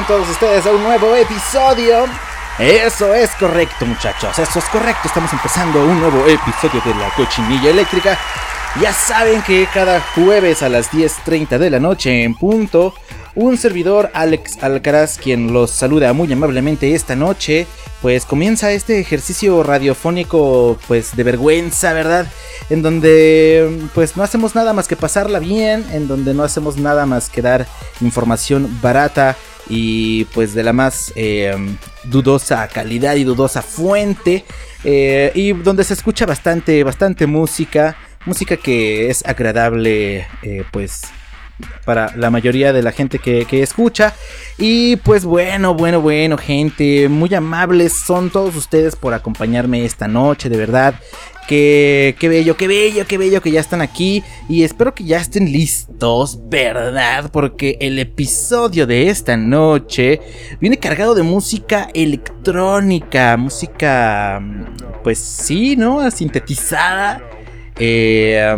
Todos ustedes a un nuevo episodio. Eso es correcto, muchachos. Eso es correcto. Estamos empezando un nuevo episodio de la cochinilla eléctrica. Ya saben que cada jueves a las 10:30 de la noche en punto, un servidor Alex Alcaraz, quien los saluda muy amablemente esta noche, pues comienza este ejercicio radiofónico, pues de vergüenza, ¿verdad? En donde pues no hacemos nada más que pasarla bien, en donde no hacemos nada más que dar información barata y pues de la más eh, dudosa calidad y dudosa fuente, eh, y donde se escucha bastante, bastante música, música que es agradable, eh, pues para la mayoría de la gente que, que, escucha. Y pues bueno, bueno, bueno, gente, muy amables son todos ustedes por acompañarme esta noche, de verdad. Qué, qué bello, qué bello, qué bello que ya están aquí. Y espero que ya estén listos, ¿verdad? Porque el episodio de esta noche viene cargado de música electrónica, música, pues sí, ¿no? Sintetizada. Eh,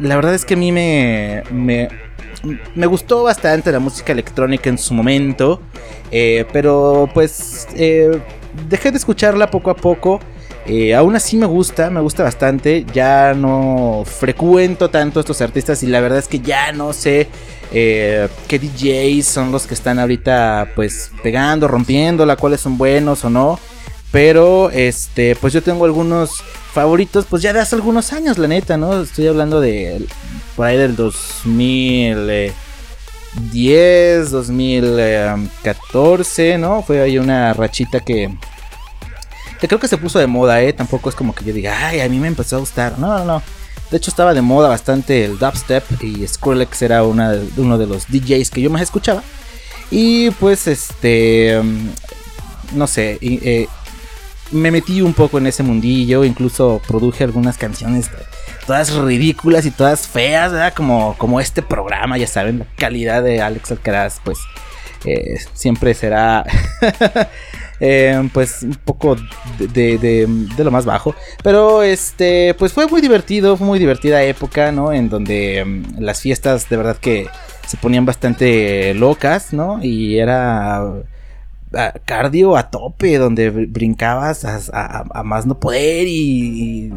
la verdad es que a mí me, me, me, gustó bastante la música electrónica en su momento, eh, pero pues eh, dejé de escucharla poco a poco. Eh, aún así me gusta, me gusta bastante. Ya no frecuento tanto estos artistas y la verdad es que ya no sé eh, qué DJs son los que están ahorita pues pegando, rompiéndola, cuáles son buenos o no. Pero este, pues yo tengo algunos favoritos, pues ya de hace algunos años, la neta, ¿no? Estoy hablando de por ahí del 2010, 2014, ¿no? Fue ahí una rachita que, que creo que se puso de moda, ¿eh? Tampoco es como que yo diga, ay, a mí me empezó a gustar. No, no, no. De hecho estaba de moda bastante el dubstep y Skrillex era uno de los DJs que yo más escuchaba. Y pues este, no sé, eh, me metí un poco en ese mundillo, incluso produje algunas canciones todas ridículas y todas feas, ¿verdad? Como, como este programa, ya saben, la calidad de Alex Alcaraz, pues eh, siempre será, eh, pues, un poco de, de, de, lo más bajo. Pero, este, pues fue muy divertido, fue muy divertida época, ¿no? En donde um, las fiestas de verdad que se ponían bastante locas, ¿no? Y era cardio a tope, donde brincabas a, más no poder y,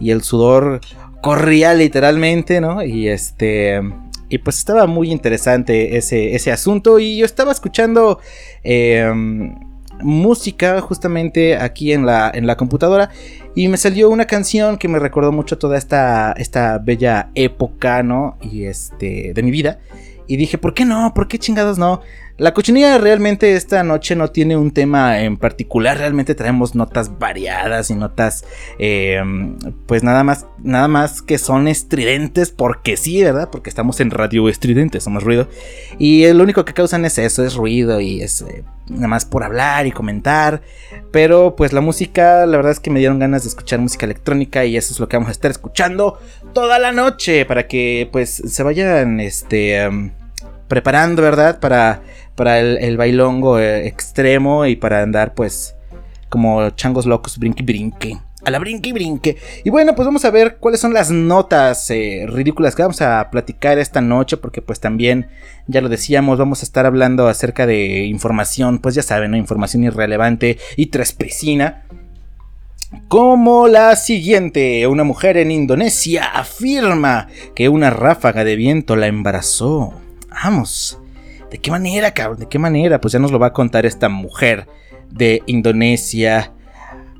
el sudor corría literalmente, ¿no? Y este... Y pues estaba muy interesante ese, ese asunto y yo estaba escuchando eh, música justamente aquí en la, en la computadora y me salió una canción que me recordó mucho toda esta, esta bella época, ¿no? Y este, de mi vida. Y dije, ¿por qué no? ¿Por qué chingados no? La cochinilla realmente esta noche no tiene un tema en particular, realmente traemos notas variadas y notas eh, pues nada más, nada más que son estridentes porque sí, ¿verdad? Porque estamos en radio estridente, somos ruido. Y lo único que causan es eso, es ruido y es eh, nada más por hablar y comentar. Pero pues la música, la verdad es que me dieron ganas de escuchar música electrónica y eso es lo que vamos a estar escuchando toda la noche para que pues se vayan este... Um, preparando, ¿verdad? Para, para el, bailongo eh, extremo y para andar, pues, como changos locos, brinque, brinque. A la brinque brinque. Y bueno, pues vamos a ver cuáles son las notas eh, ridículas que vamos a platicar esta noche. Porque pues también, ya lo decíamos, vamos a estar hablando acerca de información, pues ya saben, ¿no? Información irrelevante y trespecina. Como la siguiente, una mujer en Indonesia afirma que una ráfaga de viento la embarazó. Vamos, ¿de qué manera, cabrón? ¿De qué manera? Pues ya nos lo va a contar esta mujer de Indonesia.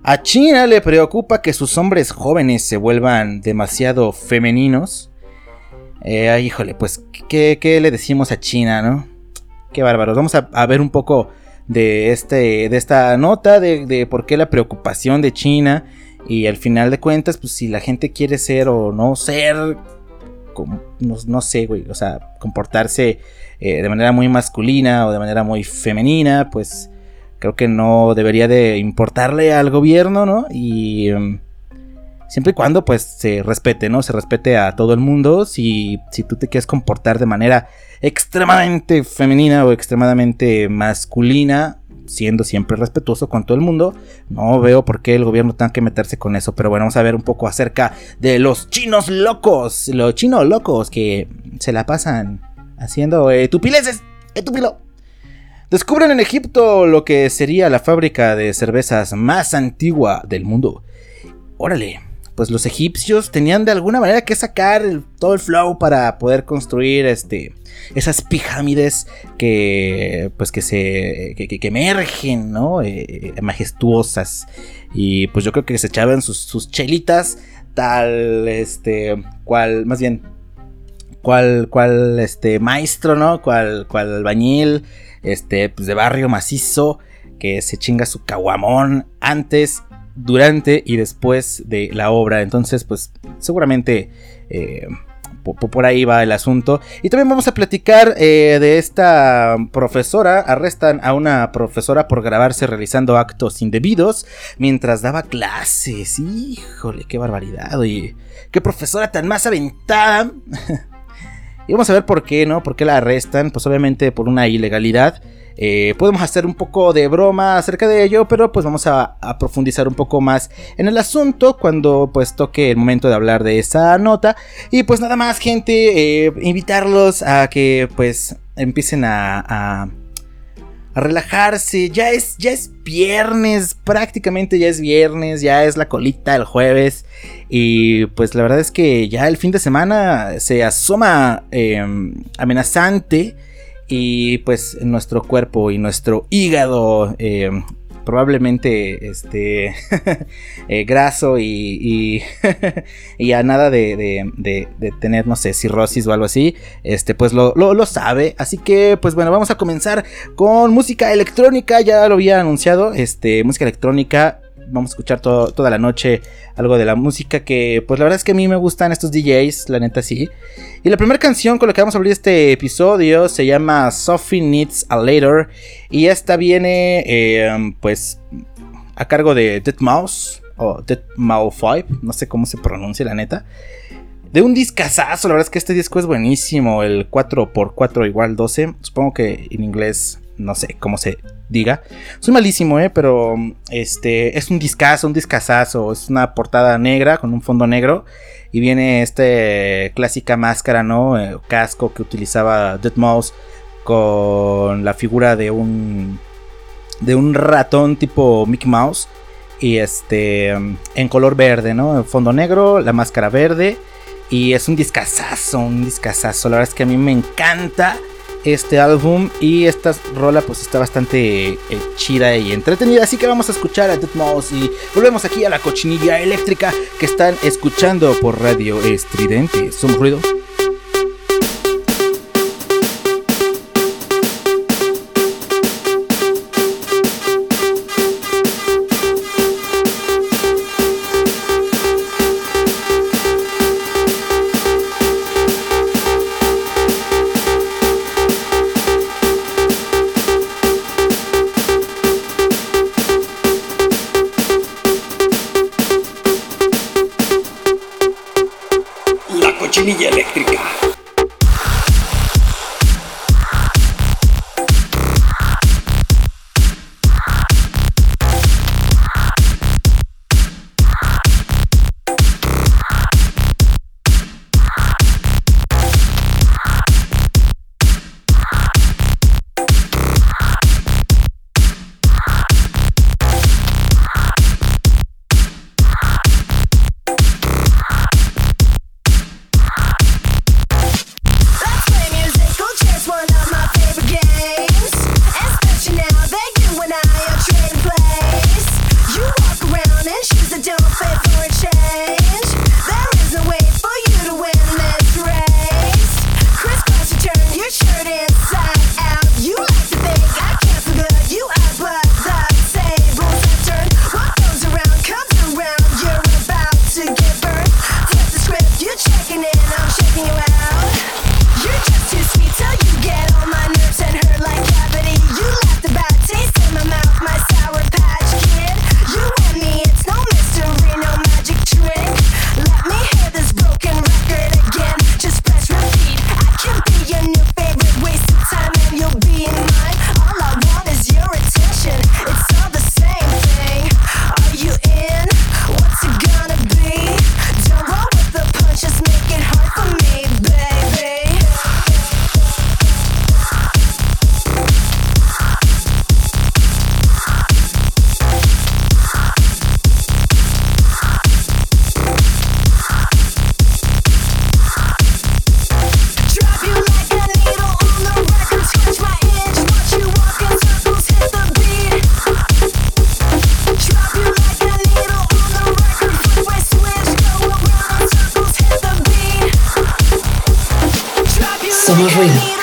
A China le preocupa que sus hombres jóvenes se vuelvan demasiado femeninos. Eh, híjole, pues, ¿qué, le decimos a China, no? Qué bárbaros. Vamos a ver un poco de, este, de esta nota, de, por qué la preocupación de China. Y al final de cuentas, pues si la gente quiere ser o no ser, no, sé, güey, o sea, comportarse eh, de manera muy masculina o de manera muy femenina, pues creo que no debería de importarle al gobierno, ¿no? Y em, siempre y cuando pues se respete, ¿no? Se respete a todo el mundo. Si, si tú te quieres comportar de manera extremadamente femenina o extremadamente masculina, siendo siempre respetuoso con todo el mundo, no veo por qué el gobierno tenga que meterse con eso. Pero bueno, vamos a ver un poco acerca de los chinos locos, los chinos locos que se la pasan haciendo eh, tupileces, etupilo. Descubren en Egipto lo que sería la fábrica de cervezas más antigua del mundo. Órale, pues los egipcios tenían de alguna manera que sacar todo el flow para poder construir este esas pirámides que pues que se que, emergen no eh, majestuosas. Y pues yo creo que se echaban sus, chelitas tal este cual más bien cual cual este maestro no cual cual albañil este pues de barrio macizo que se chinga su caguamón antes durante y después de la obra. Entonces, pues seguramente eh, por ahí va el asunto. Y también vamos a platicar eh, de esta profesora. Arrestan a una profesora por grabarse realizando actos indebidos mientras daba clases. Híjole, qué barbaridad. Y qué profesora tan más aventada. y vamos a ver por qué, ¿no? ¿Por qué la arrestan? Pues obviamente por una ilegalidad. Eh, podemos hacer un poco de broma acerca de ello, pero pues vamos a, profundizar un poco más en el asunto cuando pues toque el momento de hablar de esa nota. Y pues nada más gente, eh, invitarlos a que pues empiecen a, relajarse. Ya es, ya es viernes, prácticamente ya es viernes, ya es la colita el jueves. Y pues la verdad es que ya el fin de semana se asoma em, amenazante y pues nuestro cuerpo y nuestro hígado eh, probablemente este eh, graso y, y, a nada de, de, tener no sé cirrosis o algo así este pues lo, lo, sabe. Así que pues bueno vamos a comenzar con música electrónica. Ya lo había anunciado este música electrónica vamos a escuchar toda la noche algo de la música que pues la verdad es que a mí me gustan estos DJs, la neta sí. Y la primera canción con la que vamos a abrir este episodio se llama Sophie Needs a Later y esta viene eh, pues a cargo de Dead Mouse o Dead Mouse 5, no sé cómo se pronuncia la neta. De un discazazo, la verdad es que este disco es buenísimo, el 4x4 igual 12, supongo que en inglés no sé cómo se diga. Soy malísimo, ¿eh? Pero este es un discazo, un discazazo. Es una portada negra con un fondo negro. Y viene esta clásica máscara, ¿no? Eh, casco que utilizaba Dead Mouse con la figura de un de un ratón tipo Mickey Mouse y este en color verde, ¿no? fondo negro, la máscara verde y es un discazazo, un discazazo. La verdad es que a mí me encanta este álbum y esta rola pues está bastante eh, chida y entretenida. Así que vamos a escuchar a Dead Mouse y volvemos aquí a la cochinilla eléctrica que están escuchando por radio estridente. ¿Son ruido Somos ruido.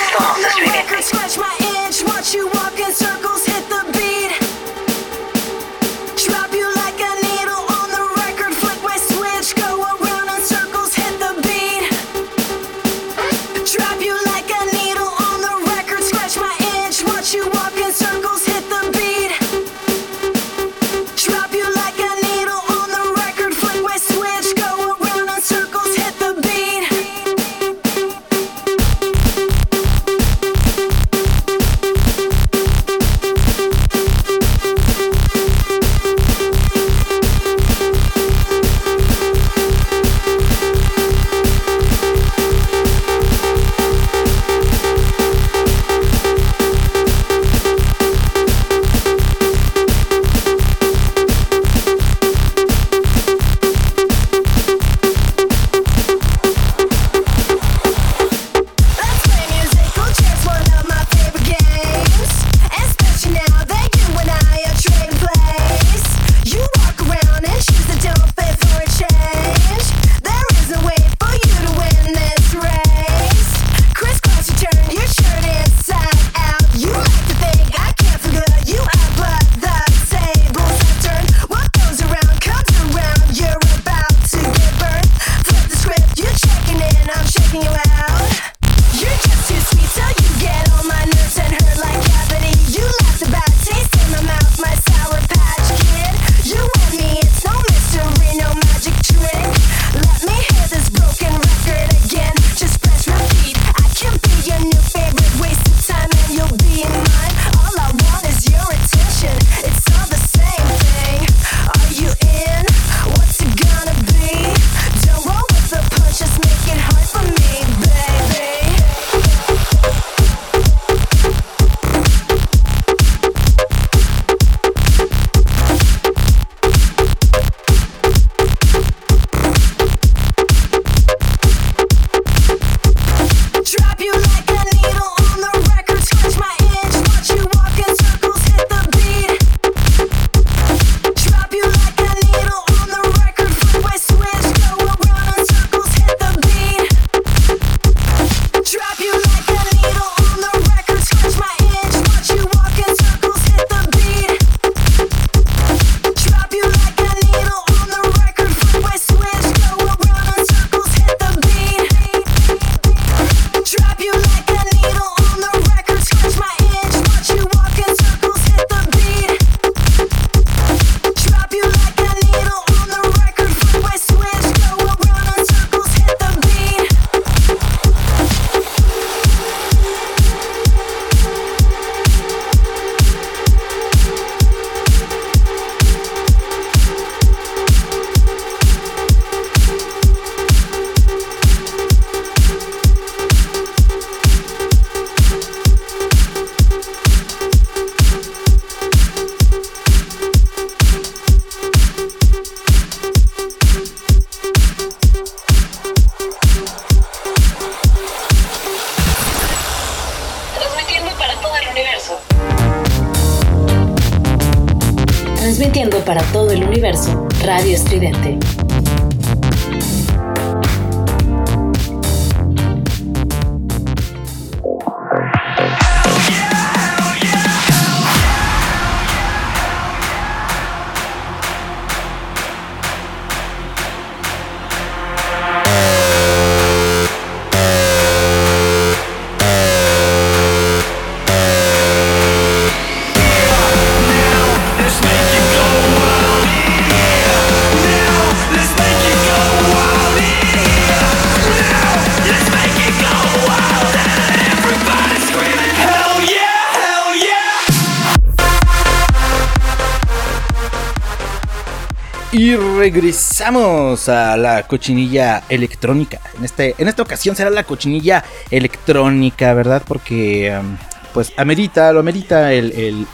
Somos regresamos a la cochinilla electrónica. En, este, en esta ocasión será la cochinilla electrónica, ¿verdad? Porque um, pues amerita, lo amerita el,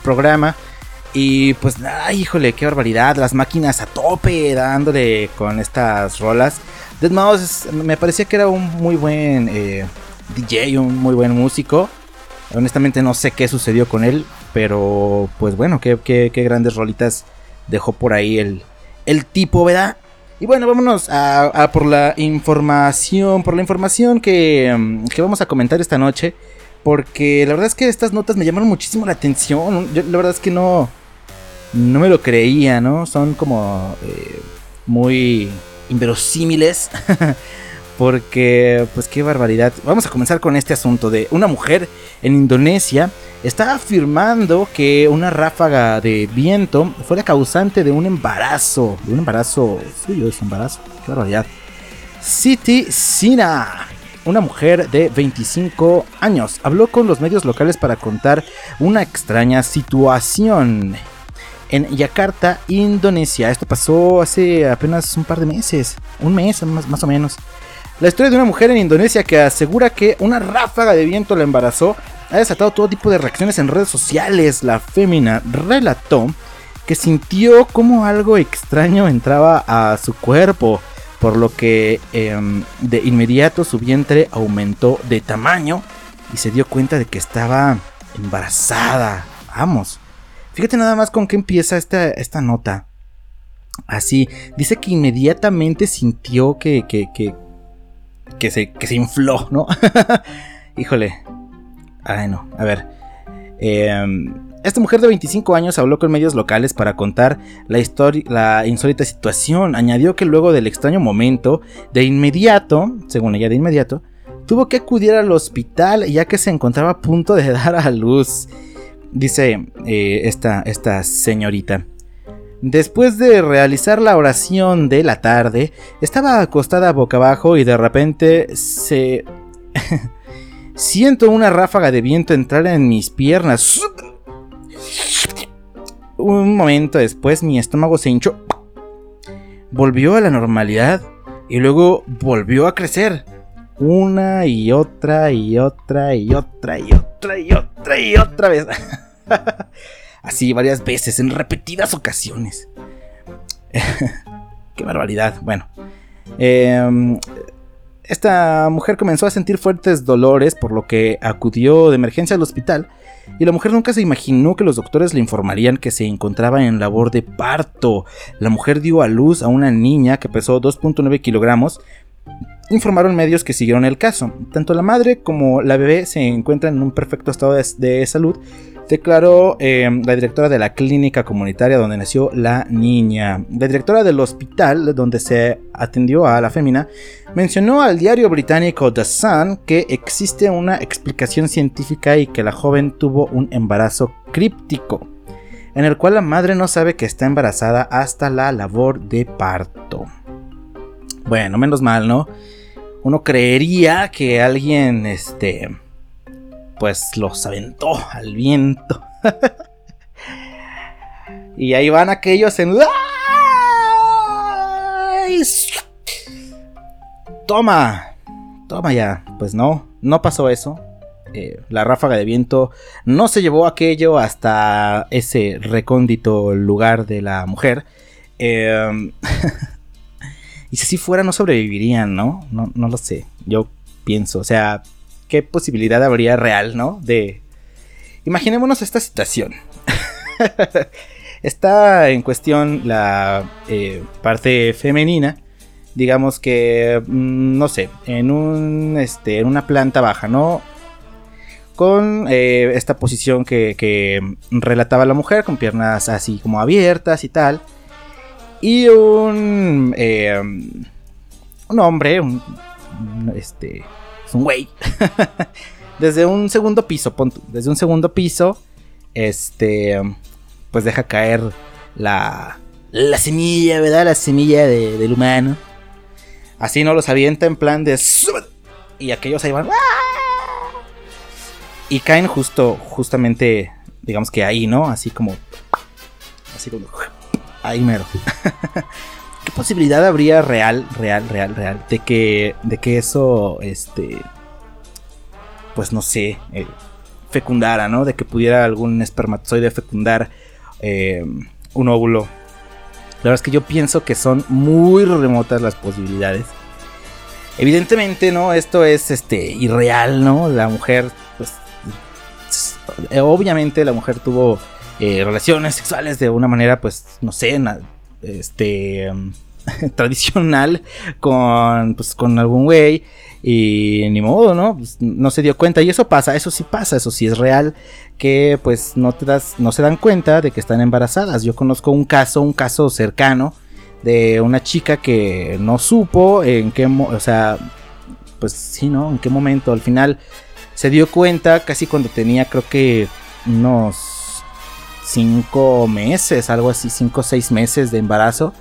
programa. Y pues, ay, híjole, qué barbaridad. Las máquinas a tope dándole con estas rolas. Dead Mouse me parecía que era un muy buen eh, DJ, un muy buen músico. Honestamente no sé qué sucedió con él. Pero pues bueno, qué, qué, qué grandes rolitas dejó por ahí el, el tipo, ¿verdad? Y bueno, vámonos a, por la información, por la información que, mm, que, vamos a comentar esta noche. Porque la verdad es que estas notas me llamaron muchísimo la atención. La verdad es que no, no me lo creía, ¿no? Son como eh, muy inverosímiles. porque, pues qué barbaridad. Vamos a comenzar con este asunto de una mujer en Indonesia está afirmando que una ráfaga de viento fue la causante de un embarazo. De un embarazo suyo, ese embarazo. Qué barbaridad. Siti Sina, una mujer de 25 años, habló con los medios locales para contar una extraña situación en Yakarta, Indonesia. Esto pasó hace apenas un par de meses, un mes más o menos. La historia de una mujer en Indonesia que asegura que una ráfaga de viento la embarazó ha desatado todo tipo de reacciones en redes sociales. La fémina relató que sintió como algo extraño entraba a su cuerpo, por lo que em, de inmediato su vientre aumentó de tamaño y se dio cuenta de que estaba embarazada. Vamos, fíjate nada más con qué empieza esta, esta nota. Así, dice que inmediatamente sintió que, que, que, que, se, que se infló, ¿no? Híjole, Ay, no, a ver. Em, esta mujer de 25 años habló con medios locales para contar la, la insólita situación. Añadió que luego del extraño momento, de inmediato, según ella de inmediato, tuvo que acudir al hospital ya que se encontraba a punto de dar a luz. Dice eh, esta, esta señorita. Después de realizar la oración de la tarde, estaba acostada boca abajo y de repente se... Siento una ráfaga de viento entrar en mis piernas. Un momento después mi estómago se hinchó. Volvió a la normalidad y luego volvió a crecer. Una y otra y otra y otra y otra y otra y otra vez. Así varias veces, en repetidas ocasiones. Qué barbaridad. Bueno. Eh, esta mujer comenzó a sentir fuertes dolores, por lo que acudió de emergencia al hospital, y la mujer nunca se imaginó que los doctores le informarían que se encontraba en labor de parto. La mujer dio a luz a una niña que pesó 2.9 kilogramos. Informaron medios que siguieron el caso. Tanto la madre como la bebé se encuentran en un perfecto estado de salud declaró eh, la directora de la clínica comunitaria donde nació la niña. La directora del hospital donde se atendió a la fémina mencionó al diario británico The Sun que existe una explicación científica y que la joven tuvo un embarazo críptico, en el cual la madre no sabe que está embarazada hasta la labor de parto. Bueno, menos mal, ¿no? Uno creería que alguien, este, pues los aventó al viento. y ahí van aquellos en... Toma, toma ya. Pues no, no pasó eso. Eh, la ráfaga de viento no se llevó aquello hasta ese recóndito lugar de la mujer. Em, y si así fuera, no sobrevivirían, ¿no? ¿no? No lo sé. Yo pienso, o sea, qué posibilidad habría real, ¿no? De... Imaginémonos esta situación. Está en cuestión la eh, parte femenina. Digamos que, mm, no sé, en, un, este, en una planta baja, ¿no? Con eh, esta posición que, relataba la mujer, con piernas así como abiertas y tal. Y un, eh, un hombre, un, este, un güey. desde un segundo piso, desde un segundo piso, este, pues deja caer la, la semilla, ¿verdad? La semilla del humano. Así no los avienta en plan de... Y aquellos ahí van... Y caen justo, justamente, digamos que ahí, ¿no? Así como... Así como... Ahí mero. ¿Qué posibilidad habría real, real, real, real de que, de que eso, este, pues no sé, eh, fecundara, ¿no? De que pudiera algún espermatozoide fecundar eh, un óvulo. La verdad es que yo pienso que son muy remotas las posibilidades. Evidentemente, ¿no? Esto es este irreal, ¿no? La mujer, pues. Obviamente la mujer tuvo eh, relaciones sexuales de una manera, pues, no sé, este, tradicional con, pues, con algún güey y ni modo, ¿no? Pues, no se dio cuenta y eso pasa, eso sí pasa, eso sí es real que pues no te das, no se dan cuenta de que están embarazadas. Yo conozco un caso, un caso cercano de una chica que no supo en qué, o sea, pues sí, ¿no? En qué momento al final se dio cuenta casi cuando tenía creo que unos cinco meses, algo así, cinco o seis meses de embarazo.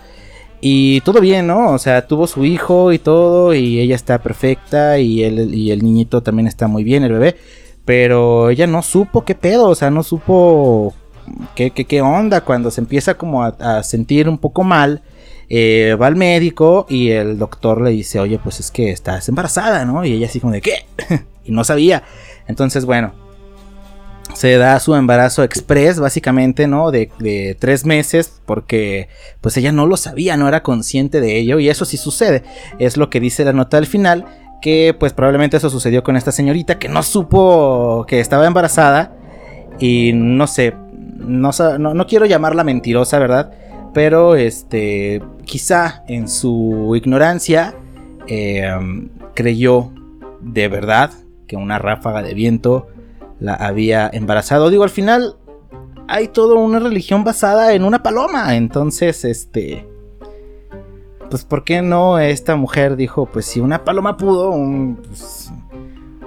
Y todo bien, ¿no? O sea, tuvo su hijo y todo, y ella está perfecta, y, él, y el niñito también está muy bien, el bebé. Pero ella no supo qué pedo, o sea, no supo qué, qué, onda cuando se empieza como a, sentir un poco mal. Eh, va al médico y el doctor le dice, oye, pues es que estás embarazada, ¿no? Y ella así como de, ¿qué? y no sabía. Entonces, bueno, se da su embarazo express, básicamente, ¿no? De, de, tres meses, porque pues ella no lo sabía, no era consciente de ello, y eso sí sucede. Es lo que dice la nota al final, que pues probablemente eso sucedió con esta señorita que no supo que estaba embarazada, y no sé, no, no, quiero llamarla mentirosa, ¿verdad? Pero este, quizá en su ignorancia em, creyó de verdad que una ráfaga de viento la había embarazado. Digo, al final hay toda una religión basada en una paloma. Entonces, este... Pues, ¿por qué no esta mujer dijo, pues si una paloma pudo, un,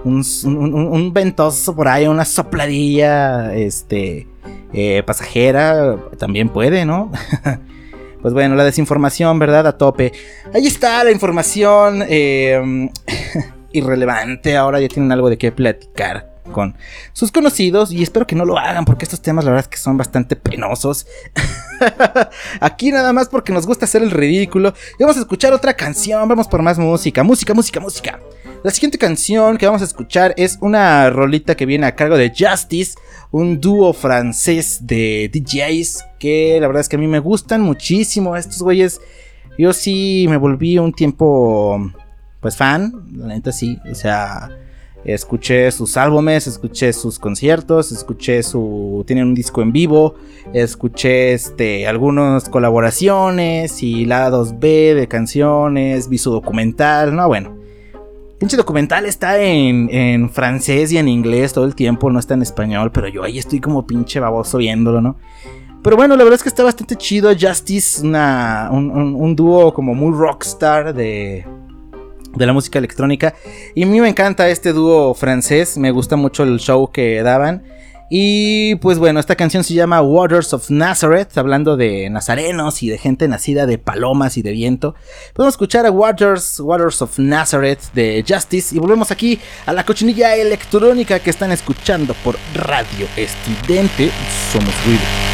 pues, un, ventoso por ahí, una sopladilla, este, eh, pasajera, también puede, ¿no? pues bueno, la desinformación, ¿verdad? A tope. Ahí está la información eh, irrelevante. Ahora ya tienen algo de qué platicar con sus conocidos y espero que no lo hagan porque estos temas la verdad que son bastante penosos. Aquí nada más porque nos gusta hacer el ridículo. Y vamos a escuchar otra canción, vamos por más música, música, música, música. La siguiente canción que vamos a escuchar es una rolita que viene a cargo de Justice, un dúo francés de DJs que la verdad es que a mí me gustan muchísimo estos güeyes. Yo sí me volví un tiempo pues fan, la neta sí, o sea, Escuché sus álbumes, escuché sus conciertos, escuché su. Tienen un disco en vivo, escuché este, algunas colaboraciones y lados B de canciones, vi su documental, no, bueno. Pinche documental está en, en, francés y en inglés todo el tiempo, no está en español, pero yo ahí estoy como pinche baboso viéndolo, ¿no? Pero bueno, la verdad es que está bastante chido. Justice, una, un dúo como muy rockstar de, de la música electrónica. Y a mí me encanta este dúo francés, me gusta mucho el show que daban. Y pues bueno, esta canción se llama Waters of Nazareth, hablando de nazarenos y de gente nacida de palomas y de viento. Podemos escuchar a Waters, Waters of Nazareth de Justice y volvemos aquí a la cochinilla electrónica que están escuchando por Radio Estridente. Somos ruido.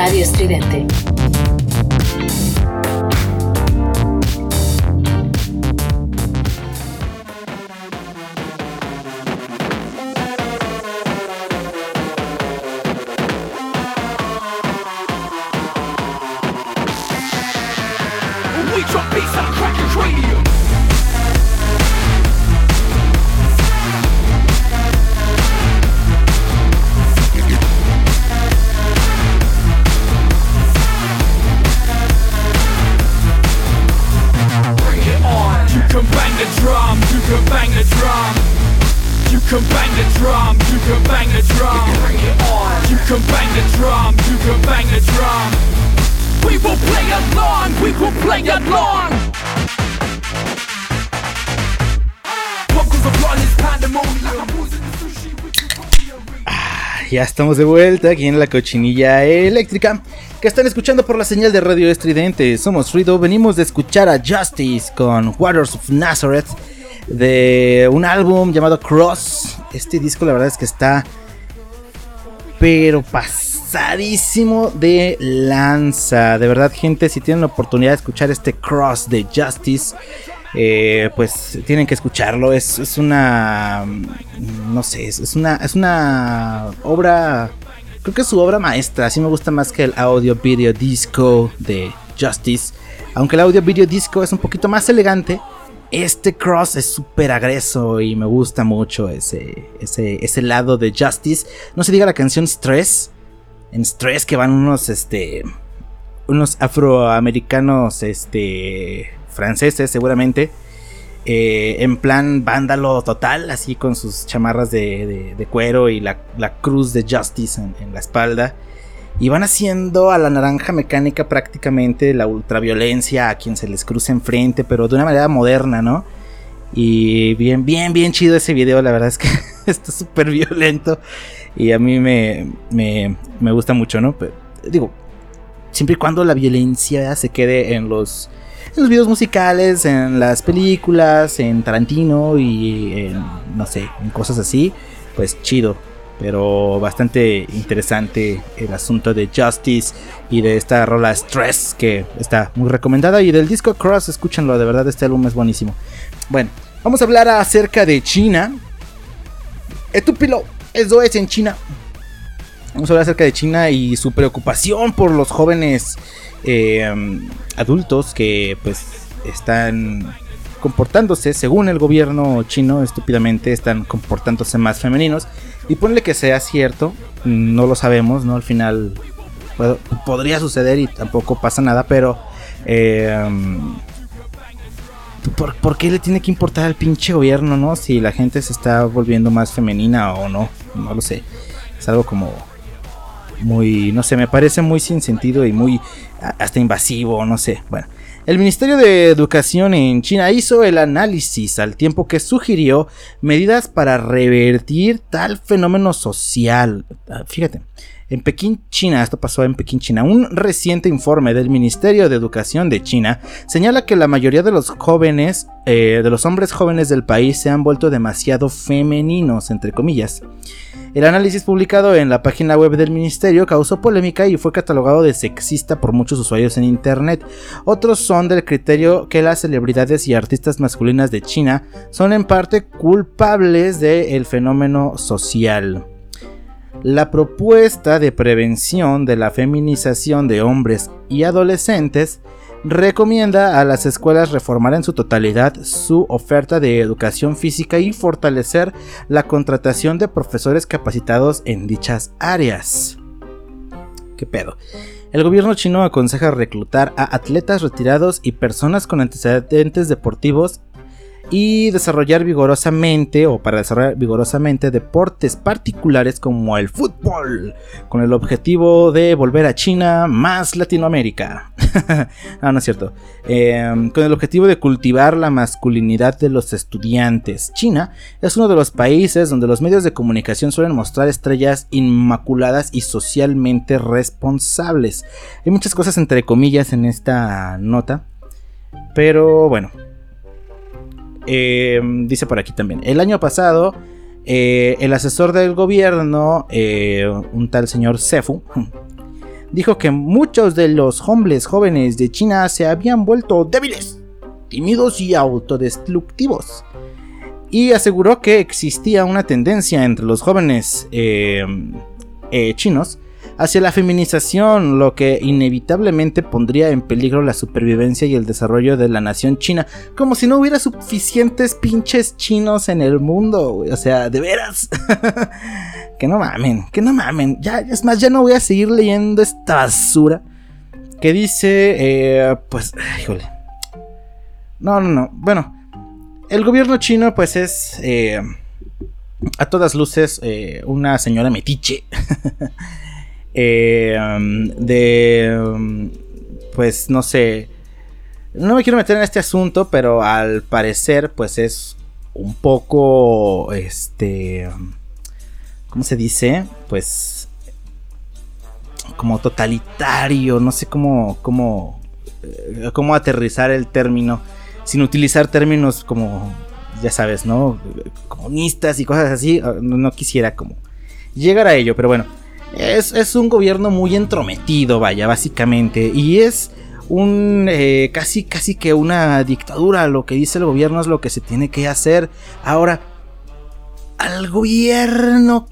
Radio Estridente. Ya estamos de vuelta aquí en la cochinilla eléctrica que están escuchando por la señal de radio estridente. Somos Ruido, venimos de escuchar a Justice con Waters of Nazareth de un álbum llamado Cross. Este disco la verdad es que está pero pasadísimo de lanza. De verdad gente, si tienen la oportunidad de escuchar este Cross de Justice eh, pues tienen que escucharlo. Es, una, no sé, es, una, es una obra, creo que es su obra maestra. Así me gusta más que el audio video disco de Justice. Aunque el audio video disco es un poquito más elegante, este cross es súper agreso y me gusta mucho ese, ese, ese lado de Justice. No se diga la canción Stress. En Stress que van unos, este, unos afroamericanos, este, franceses seguramente, eh, en plan vándalo total, así con sus chamarras de, cuero y la, cruz de Justice en, la espalda. Y van haciendo a la naranja mecánica prácticamente la ultraviolencia a quien se les cruce enfrente, pero de una manera moderna, ¿no? Y bien, bien, bien chido ese video, la verdad es que está súper violento y a mí me, me, me gusta mucho, ¿no? Pero, digo, siempre y cuando la violencia se quede en los en los videos musicales, en las películas, en Tarantino y en, no sé, en cosas así, pues chido. Pero bastante interesante el asunto de Justice y de esta rola Stress que está muy recomendada. Y del disco Cross, escúchenlo, de verdad este álbum es buenísimo. Bueno, vamos a hablar acerca de China. Etúpilo, eso es en China. Vamos a hablar acerca de China y su preocupación por los jóvenes eh, adultos que pues están comportándose, según el gobierno chino, estúpidamente están comportándose más femeninos. Y ponle que sea cierto, no lo sabemos, ¿no? Al final podría suceder y tampoco pasa nada, pero... Eh, ¿por, qué le tiene que importar al pinche gobierno, no? Si la gente se está volviendo más femenina o no, no lo sé. Es algo como muy, no sé, me parece muy sin sentido y muy hasta invasivo, no sé. Bueno, el Ministerio de Educación en China hizo el análisis al tiempo que sugirió medidas para revertir tal fenómeno social. Ah, fíjate, en Pekín, China, esto pasó en Pekín, China, un reciente informe del Ministerio de Educación de China señala que la mayoría de los jóvenes, eh, de los hombres jóvenes del país se han vuelto demasiado femeninos, entre comillas. El análisis publicado en la página web del ministerio causó polémica y fue catalogado de sexista por muchos usuarios en internet. Otros son del criterio que las celebridades y artistas masculinas de China son en parte culpables del fenómeno social. La propuesta de prevención de la feminización de hombres y adolescentes recomienda a las escuelas reformar en su totalidad su oferta de educación física y fortalecer la contratación de profesores capacitados en dichas áreas. ¿Qué pedo? El gobierno chino aconseja reclutar a atletas retirados y personas con antecedentes deportivos y desarrollar vigorosamente o para desarrollar vigorosamente deportes particulares como el fútbol, con el objetivo de volver a China más Latinoamérica. ah, no es cierto. Em, con el objetivo de cultivar la masculinidad de los estudiantes. China es uno de los países donde los medios de comunicación suelen mostrar estrellas inmaculadas y socialmente responsables. Hay muchas cosas entre comillas en esta nota. Pero bueno, Em, dice por aquí también. El año pasado, eh, el asesor del gobierno, eh, un tal señor Sefu, dijo que muchos de los hombres jóvenes de China se habían vuelto débiles, tímidos y autodestructivos. Y aseguró que existía una tendencia entre los jóvenes eh, chinos hacia la feminización, lo que inevitablemente pondría en peligro la supervivencia y el desarrollo de la nación china, como si no hubiera suficientes pinches chinos en el mundo, o sea, de veras. que no mamen, que no mamen, ya, es más, ya no voy a seguir leyendo esta basura que dice, eh, pues, híjole. No, no, no, bueno, el gobierno chino pues es... Eh, a todas luces, eh, una señora metiche. Eh, um, de, um, pues no sé, no me quiero meter en este asunto, pero al parecer pues es un poco, este, um, ¿cómo se dice? Pues como totalitario, no sé cómo, cómo, eh, cómo aterrizar el término sin utilizar términos como, ya sabes, ¿no? Comunistas y cosas así, no quisiera como llegar a ello, pero bueno. Es, un gobierno muy entrometido, vaya, básicamente. Y es un eh, casi casi que una dictadura. Lo que dice el gobierno es lo que se tiene que hacer. Ahora, al gobierno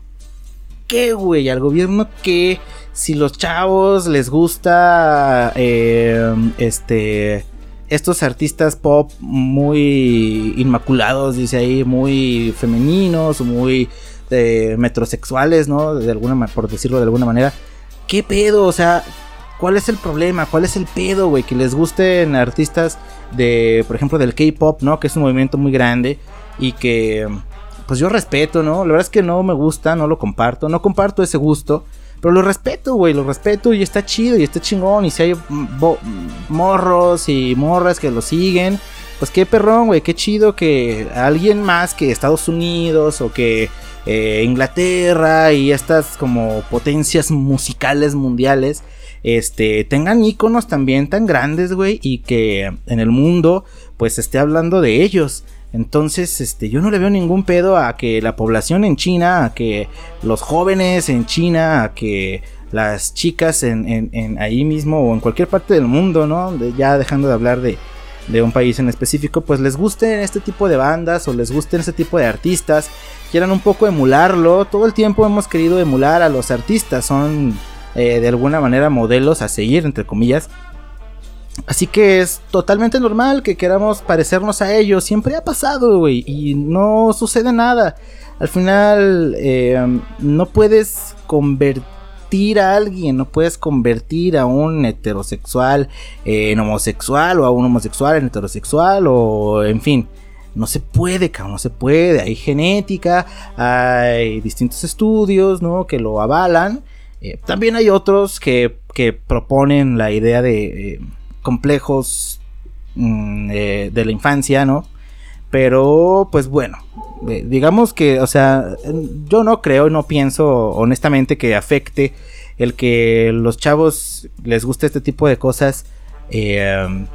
qué, güey, al gobierno que si los chavos les gusta eh, este estos artistas pop muy inmaculados, dice ahí, muy femeninos, muy de metrosexuales, ¿no? De alguna por decirlo de alguna manera. ¿Qué pedo? O sea, ¿cuál es el problema? ¿Cuál es el pedo, güey? Que les gusten artistas de, por ejemplo, del K-pop, ¿no? Que es un movimiento muy grande y que, pues yo respeto, ¿no? La verdad es que no me gusta, no lo comparto, no comparto ese gusto. Pero lo respeto, güey, lo respeto y está chido y está chingón. Y si hay morros y morras que lo siguen, pues qué perrón, güey, qué chido que alguien más que Estados Unidos o que eh, Inglaterra y estas como potencias musicales mundiales este, tengan iconos también tan grandes, güey, y que en el mundo pues esté hablando de ellos. Entonces, este, yo no le veo ningún pedo a que la población en China, a que los jóvenes en China, a que las chicas en, ahí mismo o en cualquier parte del mundo, ¿no? ya dejando de hablar de, de un país en específico, pues les gusten este tipo de bandas o les gusten este tipo de artistas, quieran un poco emularlo. Todo el tiempo hemos querido emular a los artistas, son eh, de alguna manera modelos a seguir, entre comillas. Así que es totalmente normal que queramos parecernos a ellos. Siempre ha pasado, güey. Y no sucede nada. Al final, eh, no puedes convertir a alguien, no puedes convertir a un heterosexual en homosexual o a un homosexual en heterosexual o en fin. No se puede, cabrón, no se puede. Hay genética, hay distintos estudios, ¿no? Que lo avalan. Eh, también hay otros que, que, proponen la idea de eh, complejos mm, eh, de la infancia, ¿no? Pero, pues bueno, digamos que, o sea, yo no creo, no pienso honestamente que afecte el que los chavos les guste este tipo de cosas, eh,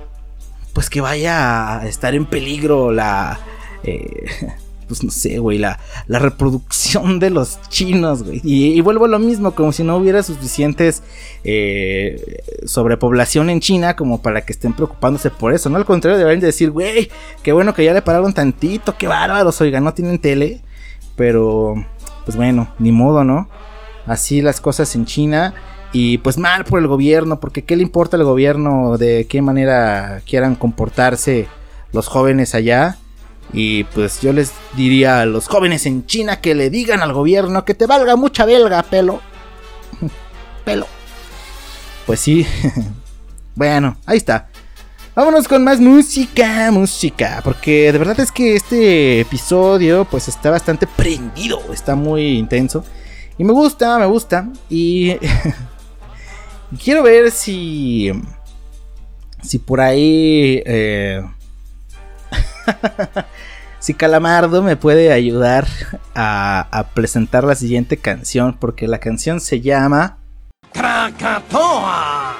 pues que vaya a estar en peligro la... Eh, pues no sé, güey, la, la reproducción de los chinos, güey. Y, vuelvo a lo mismo, como si no hubiera suficientes eh, sobrepoblación en China como para que estén preocupándose por eso, ¿no? Al contrario, deberían decir, güey, qué bueno que ya le pararon tantito, qué bárbaros, oiga, no tienen tele. Pero, pues bueno, ni modo, ¿no? Así las cosas en China. Y pues mal por el gobierno, porque ¿qué le importa al gobierno de qué manera quieran comportarse los jóvenes allá? Y pues yo les diría a los jóvenes en China que le digan al gobierno que te valga mucha belga, pelo. pelo. Pues sí. bueno, ahí está. Vámonos con más música, música, porque de verdad es que este episodio pues está bastante prendido, está muy intenso. Y me gusta, me gusta. Y quiero ver si... Si por ahí... Eh, si Calamardo me puede ayudar a, a, presentar la siguiente canción, porque la canción se llama... Krakatoa.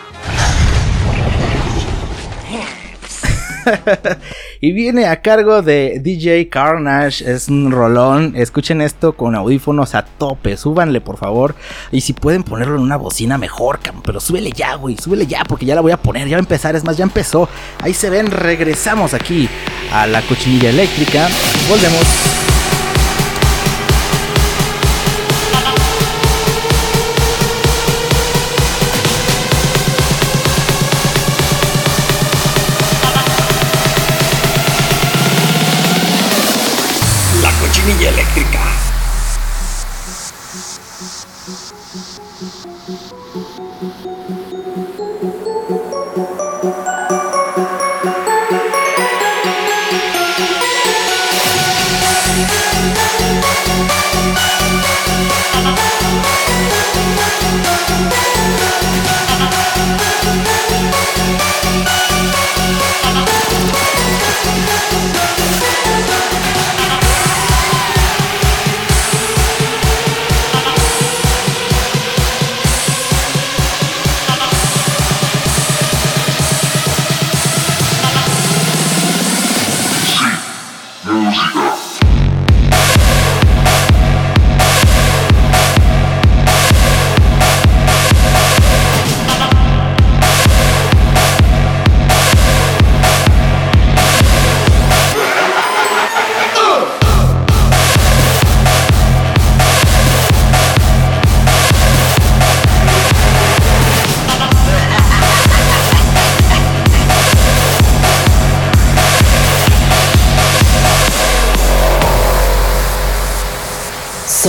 y viene a cargo de DJ Carnage. Es un rolón. Escuchen esto con audífonos a tope. Súbanle, por favor. Y si pueden ponerlo en una bocina, mejor, Pero súbele ya, güey. Súbele ya, porque ya la voy a poner. Ya va a empezar. Es más, ya empezó. Ahí se ven. Regresamos aquí a la cochinilla eléctrica. Volvemos.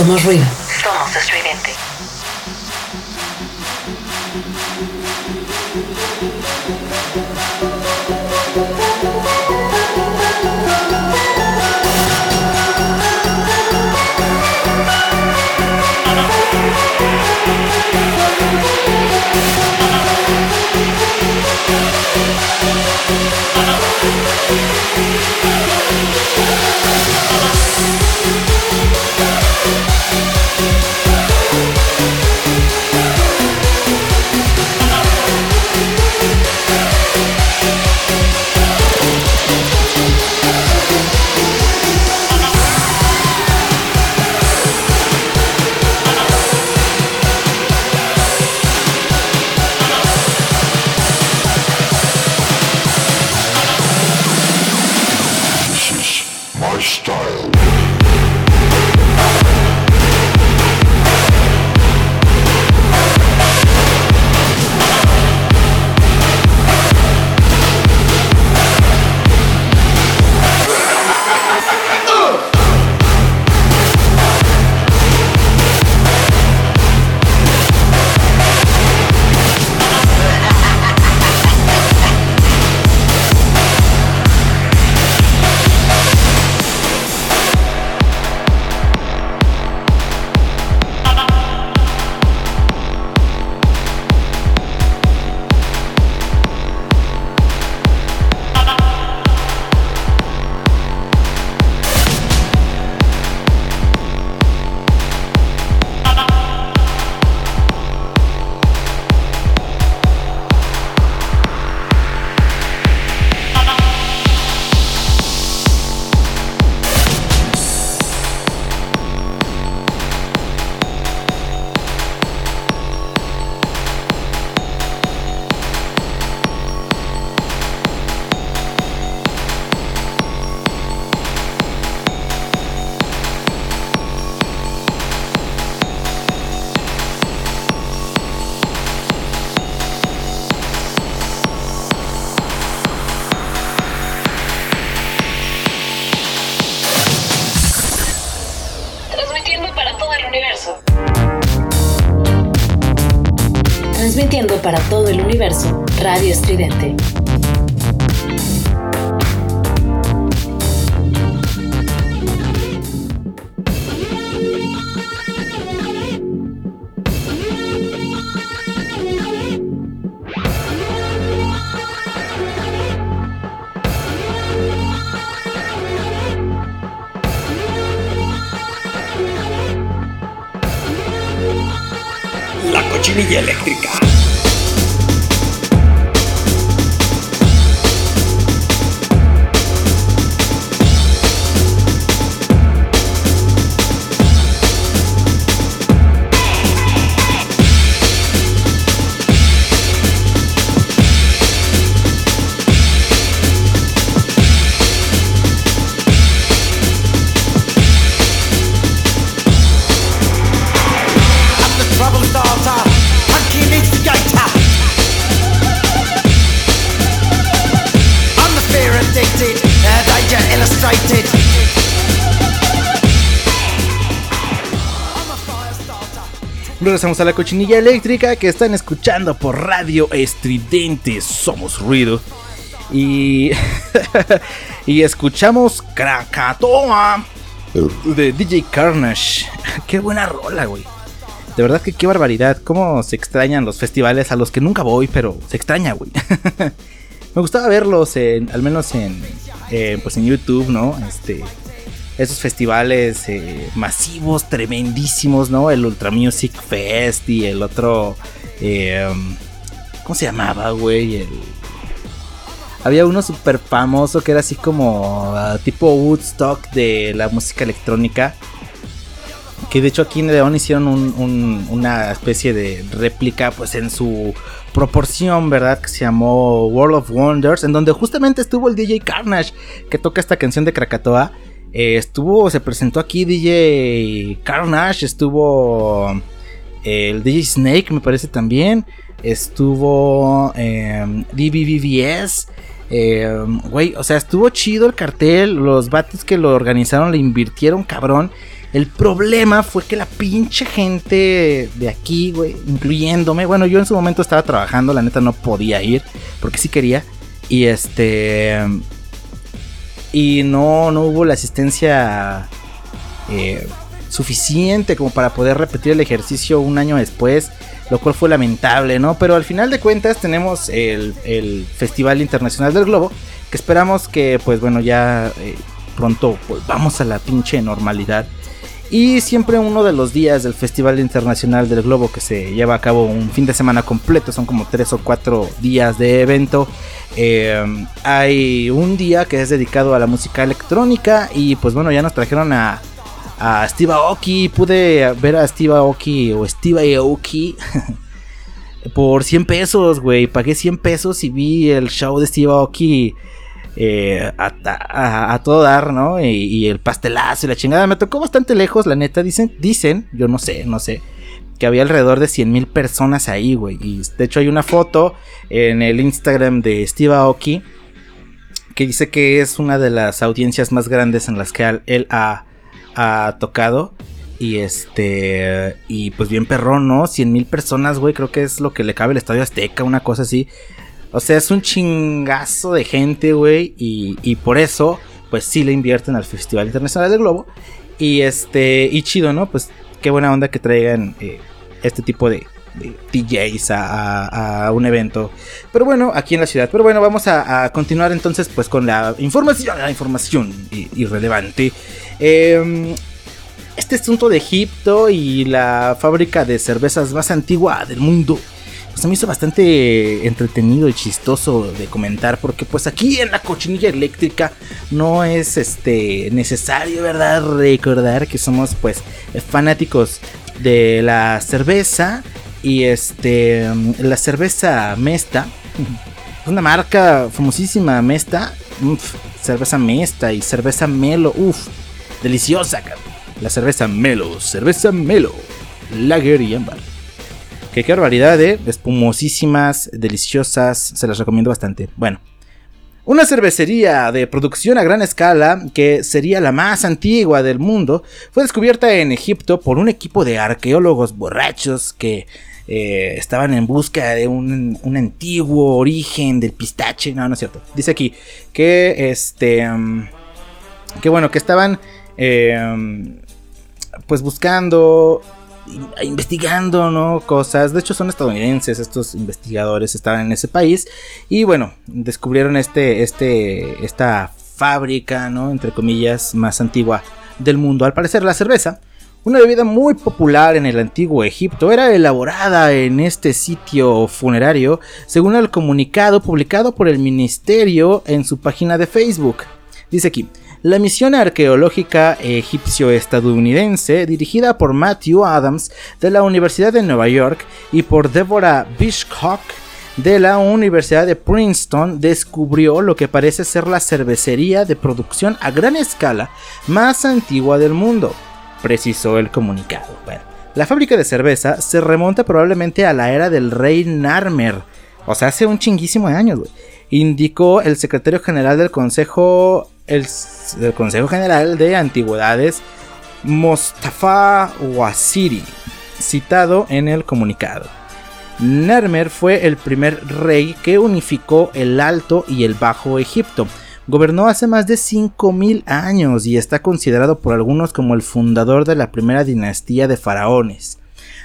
Somos ruido. Regresamos a la cochinilla eléctrica que están escuchando por Radio Estridente. Somos ruido. Y, y escuchamos Krakatoa de DJ Carnage. Qué buena rola, güey. De verdad que qué barbaridad. Cómo se extrañan los festivales a los que nunca voy, pero se extraña, güey. Me gustaba verlos, en, al menos en, eh, pues en YouTube, ¿no? Este, esos festivales eh, masivos, tremendísimos, ¿no? El Ultra Music Fest y el otro... Eh, ¿Cómo se llamaba, güey? Había uno súper famoso que era así como ah, tipo Woodstock de la música electrónica. Que de hecho aquí en León hicieron una especie de réplica pues en su proporción, ¿verdad? Que se llamó World of Wonders. En donde justamente estuvo el DJ Carnage que toca esta canción de Krakatoa. Eh, estuvo, se presentó aquí DJ Carnage, estuvo eh, el DJ Snake, me parece también. Estuvo eh, güey, o sea, estuvo chido el cartel. Los bates que lo organizaron le invirtieron cabrón. El problema fue que la pinche gente de aquí, güey, incluyéndome. Bueno, yo en su momento estaba trabajando, la neta no podía ir, porque sí quería. Y este y no, no hubo la asistencia eh, suficiente como para poder repetir el ejercicio un año después, lo cual fue lamentable, ¿no? Pero al final de cuentas tenemos el, Festival Internacional del Globo, que esperamos que, pues bueno, ya eh, pronto volvamos a la pinche normalidad. Y siempre uno de los días del Festival Internacional del Globo que se lleva a cabo un fin de semana completo, son como tres o cuatro días de evento. Eh, hay un día que es dedicado a la música electrónica y pues bueno, ya nos trajeron a, a Steve Aoki. Pude ver a Steve Aoki o Steve Aoki por 100 pesos, güey. Pagué 100 pesos y vi el show de Steve Aoki eh, a, todo dar, ¿no? Y, el pastelazo y la chingada. Me tocó bastante lejos, la neta. Dicen, dicen, yo no sé, no sé. Que había alrededor de 100 mil personas ahí, güey. Y de hecho hay una foto en el Instagram de Steve Aoki. Que dice que es una de las audiencias más grandes en las que él ha, tocado. Y este. Y pues bien perrón, ¿no? 100 mil personas, güey. Creo que es lo que le cabe al Estadio Azteca, una cosa así. O sea, es un chingazo de gente, güey. Y, por eso, pues sí le invierten al Festival Internacional del Globo. Y este, y chido, ¿no? Pues qué buena onda que traigan eh, este tipo de, DJs a, un evento. Pero bueno, aquí en la ciudad. Pero bueno, vamos a, continuar entonces pues con la información, la información irrelevante. Em, este asunto de Egipto y la fábrica de cervezas más antigua del mundo pues se me hizo bastante entretenido y chistoso de comentar porque pues aquí en la cochinilla eléctrica no es este necesario, ¿verdad? Recordar que somos pues fanáticos de la cerveza y este la cerveza Mesta. Es una marca famosísima Mesta, cerveza Mesta y cerveza Melo, uff, deliciosa, la cerveza Melo, cerveza Melo, Lager y Ámbar. Que qué barbaridad, ¿eh? Espumosísimas, deliciosas, se las recomiendo bastante. Bueno, una cervecería de producción a gran escala, que sería la más antigua del mundo, fue descubierta en Egipto por un equipo de arqueólogos borrachos que eh, estaban en busca de un, antiguo origen del pistache. No, no es cierto. Dice aquí que este. Mm, que bueno, que estaban. Eh, pues buscando investigando, ¿no? Cosas. De hecho, son estadounidenses estos investigadores, estaban en ese país. Y bueno, descubrieron este, este, esta fábrica, ¿no? Entre comillas, más antigua del mundo. Al parecer, la cerveza, una bebida muy popular en el antiguo Egipto, era elaborada en este sitio funerario, según el comunicado publicado por el ministerio en su página de Facebook. Dice aquí. La misión arqueológica egipcio-estadounidense, dirigida por Matthew Adams de la Universidad de Nueva York y por Deborah Bishcock de la Universidad de Princeton, descubrió lo que parece ser la cervecería de producción a gran escala más antigua del mundo, precisó el comunicado. la fábrica de cerveza se remonta probablemente a la era del rey Narmer, o sea, hace un chinguísimo de años, indicó el secretario general del Consejo el, Consejo General de Antigüedades Mostafa Wasiri, citado en el comunicado. Nermer fue el primer rey que unificó el Alto y el Bajo Egipto. Gobernó hace más de 5.000 años y está considerado por algunos como el fundador de la primera dinastía de faraones.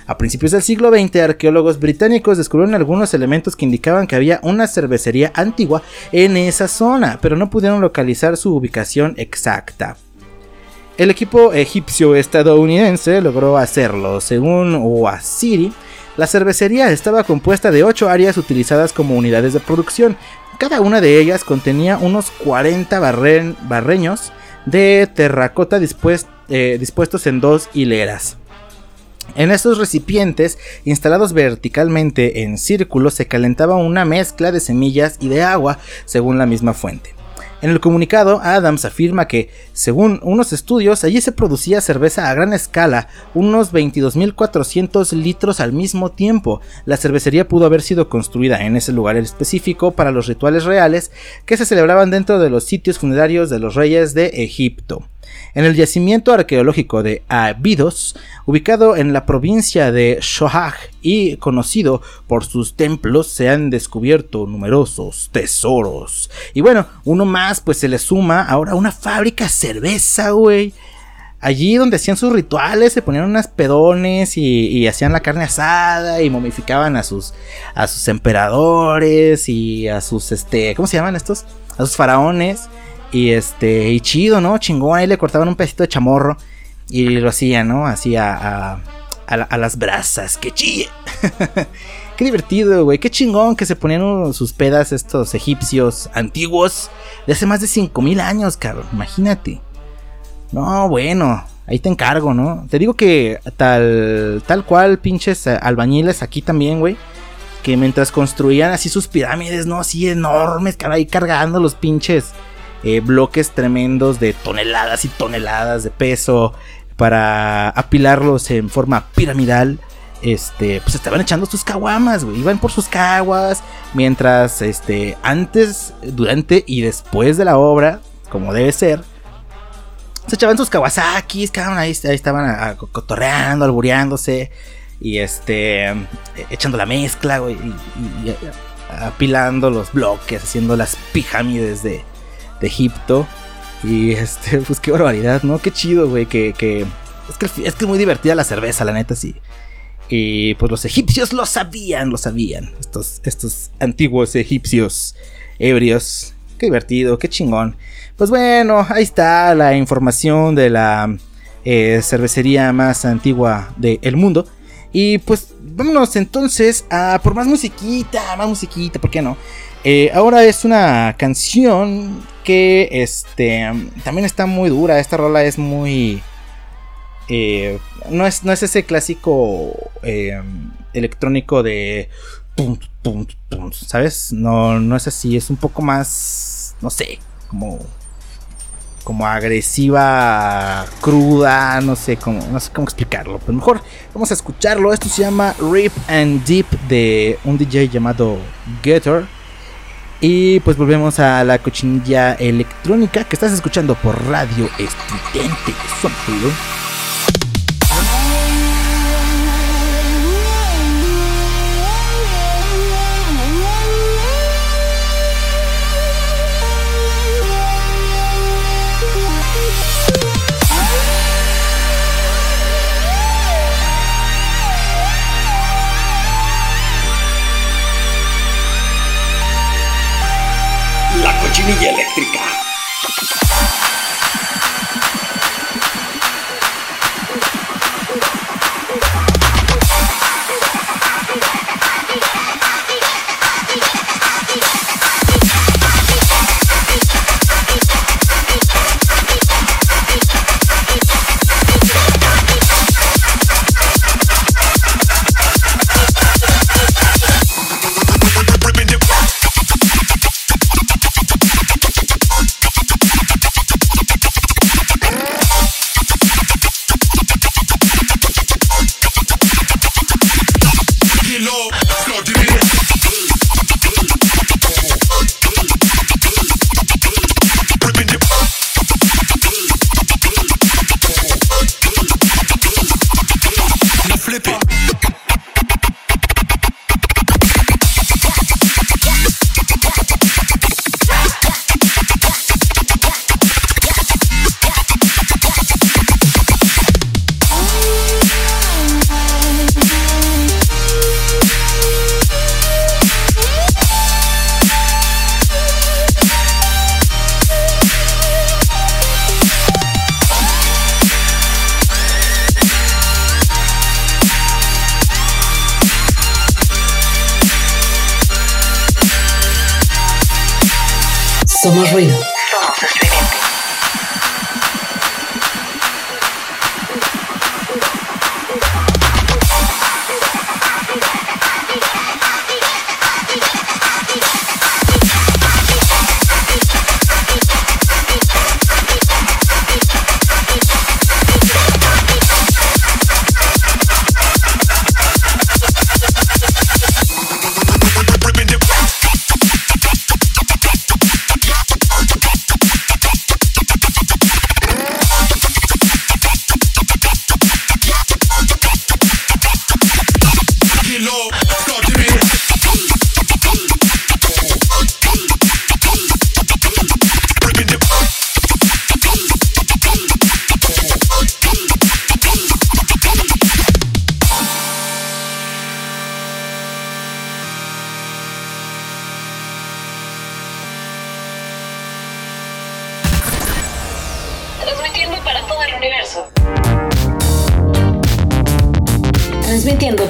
A principios del siglo XX, arqueólogos británicos descubrieron algunos elementos que indicaban que había una cervecería antigua en esa zona, pero no pudieron localizar su ubicación exacta. El equipo egipcio-estadounidense logró hacerlo. Según Wasiri, la cervecería estaba compuesta de 8 áreas utilizadas como unidades de producción. Cada una de ellas contenía unos 40 barreños de terracota eh, dispuestos en dos hileras. En estos recipientes, instalados verticalmente en círculo, se calentaba una mezcla de semillas y de agua, según la misma fuente. En el comunicado, Adams afirma que, según unos estudios, allí se producía cerveza a gran escala, unos 22.400 litros al mismo tiempo. La cervecería pudo haber sido construida en ese lugar específico para los rituales reales que se celebraban dentro de los sitios funerarios de los reyes de Egipto. En el yacimiento arqueológico de Abidos, ubicado en la provincia de Shohag y conocido por sus templos, se han descubierto numerosos tesoros. Y bueno, uno más, pues se le suma ahora una fábrica cerveza, güey. Allí donde hacían sus rituales, se ponían unas pedones y, hacían la carne asada y momificaban a sus, a sus emperadores y a sus, este, ¿cómo se llaman estos? A sus faraones. Y este, y chido, ¿no? Chingón, ahí le cortaban un pedacito de chamorro y lo hacían, ¿no? Así a, a, las brasas, que chille. Qué divertido, güey. Qué chingón que se ponían sus pedas estos egipcios antiguos de hace más de 5000 años, cabrón. Imagínate. No, bueno, ahí te encargo, ¿no? Te digo que tal, tal cual, pinches albañiles aquí también, güey. Que mientras construían así sus pirámides, ¿no? Así enormes, cara, ahí cargando los pinches eh, bloques tremendos de toneladas y toneladas de peso para apilarlos en forma piramidal. Este, pues estaban echando sus caguamas, güey. Iban por sus caguas. Mientras, este, antes, durante y después de la obra, como debe ser, se echaban sus kawasakis, ahí, estaban cotorreando, albureándose. Y este, echando la mezcla, güey. Y, apilando los bloques, haciendo las pirámides de, de Egipto. Y este, pues qué barbaridad, ¿no? Qué chido, güey, que, que... Es que, es que es muy divertida la cerveza, la neta, sí. Y pues los egipcios lo sabían, lo sabían. Estos, estos antiguos egipcios ebrios. Qué divertido, qué chingón. Pues bueno, ahí está la información de la eh, cervecería más antigua del mundo. Y pues vámonos entonces a por más musiquita, más musiquita, ¿por qué no? Eh, ahora es una canción que este también está muy dura. Esta rola es muy. Eh, no, es, no es ese clásico eh, electrónico de. ¿Sabes? No, no es así. Es un poco más. No sé. Como. Como agresiva, cruda, no sé cómo, no sé cómo explicarlo. Pero mejor vamos a escucharlo. Esto se llama Rip and Deep de un DJ llamado Getter. Y pues volvemos a la cochinilla electrónica que estás escuchando por Radio Estridente.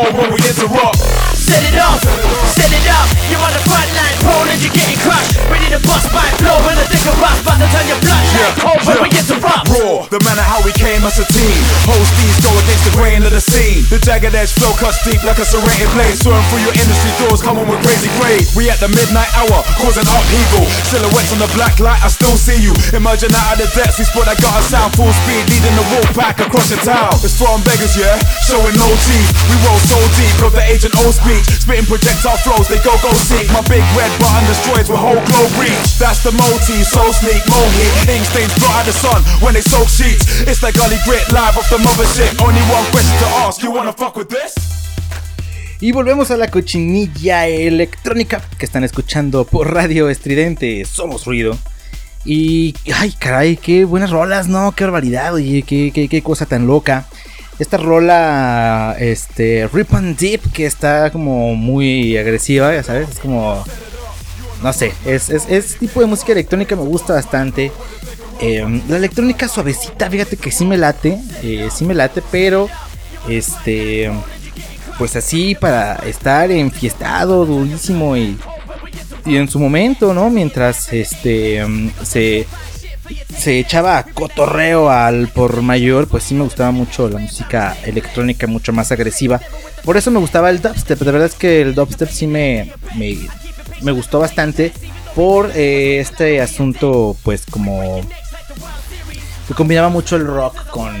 home when we interrupt. Set it off, set it up. You're on the front line, pulling, you're getting crushed. Ready to bust by flow when the thicker rough. About to turn your blood. yeah, home when yeah. we interrupt. Raw, the man deep like a serrated blade. Soaring through your industry doors, coming with crazy grade. We at the midnight hour, causing upheaval. Silhouettes on the black light, I still see you. Emerging out of the depths, we spot that gutter sound Full speed, leading the wolf pack across the town. It's from beggars, yeah, showing no teeth. We roll so deep, got the agent old speech. Spitting projectile flows, they go go seek. My big red button destroys with whole globe reach. That's the motif, so sneak, mohi Ink stains blot out the sun when they soak sheets. It's like gully grit, live off the mother shit Only one question to ask, you wanna fuck with this? Y volvemos a la cochinilla electrónica que están escuchando por Radio Estridente. Somos ruido. Y, ay, caray, qué buenas rolas, ¿no? Qué barbaridad, oye, qué, qué, cosa tan loca. Esta rola, este, Rip and Deep, que está como muy agresiva, ya sabes, es como, no sé, es, es, tipo de música electrónica me gusta bastante. Em, la electrónica suavecita, fíjate que sí me late, eh, sí me late, pero, este, pues así para estar enfiestado, durísimo y, y en su momento, ¿no? Mientras este mm, se, se echaba cotorreo al por mayor, pues sí me gustaba mucho la música electrónica mucho más agresiva. Por eso me gustaba el dubstep, de verdad es que el dubstep sí me, me, gustó bastante por eh, este asunto pues como que combinaba mucho el rock con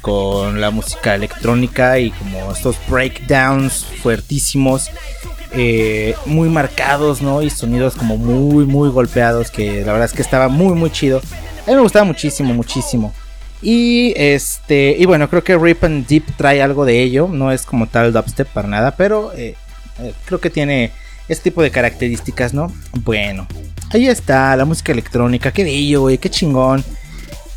con la música electrónica y como estos breakdowns fuertísimos, eh, muy marcados, ¿no? Y sonidos como muy, muy golpeados, que la verdad es que estaba muy, muy chido. A mí me gustaba muchísimo, muchísimo. Y este, y bueno, creo que Rip and Deep trae algo de ello, no es como tal dubstep para nada, pero eh, eh, creo que tiene este tipo de características, ¿no? Bueno, ahí está la música electrónica, qué bello, güey, qué chingón.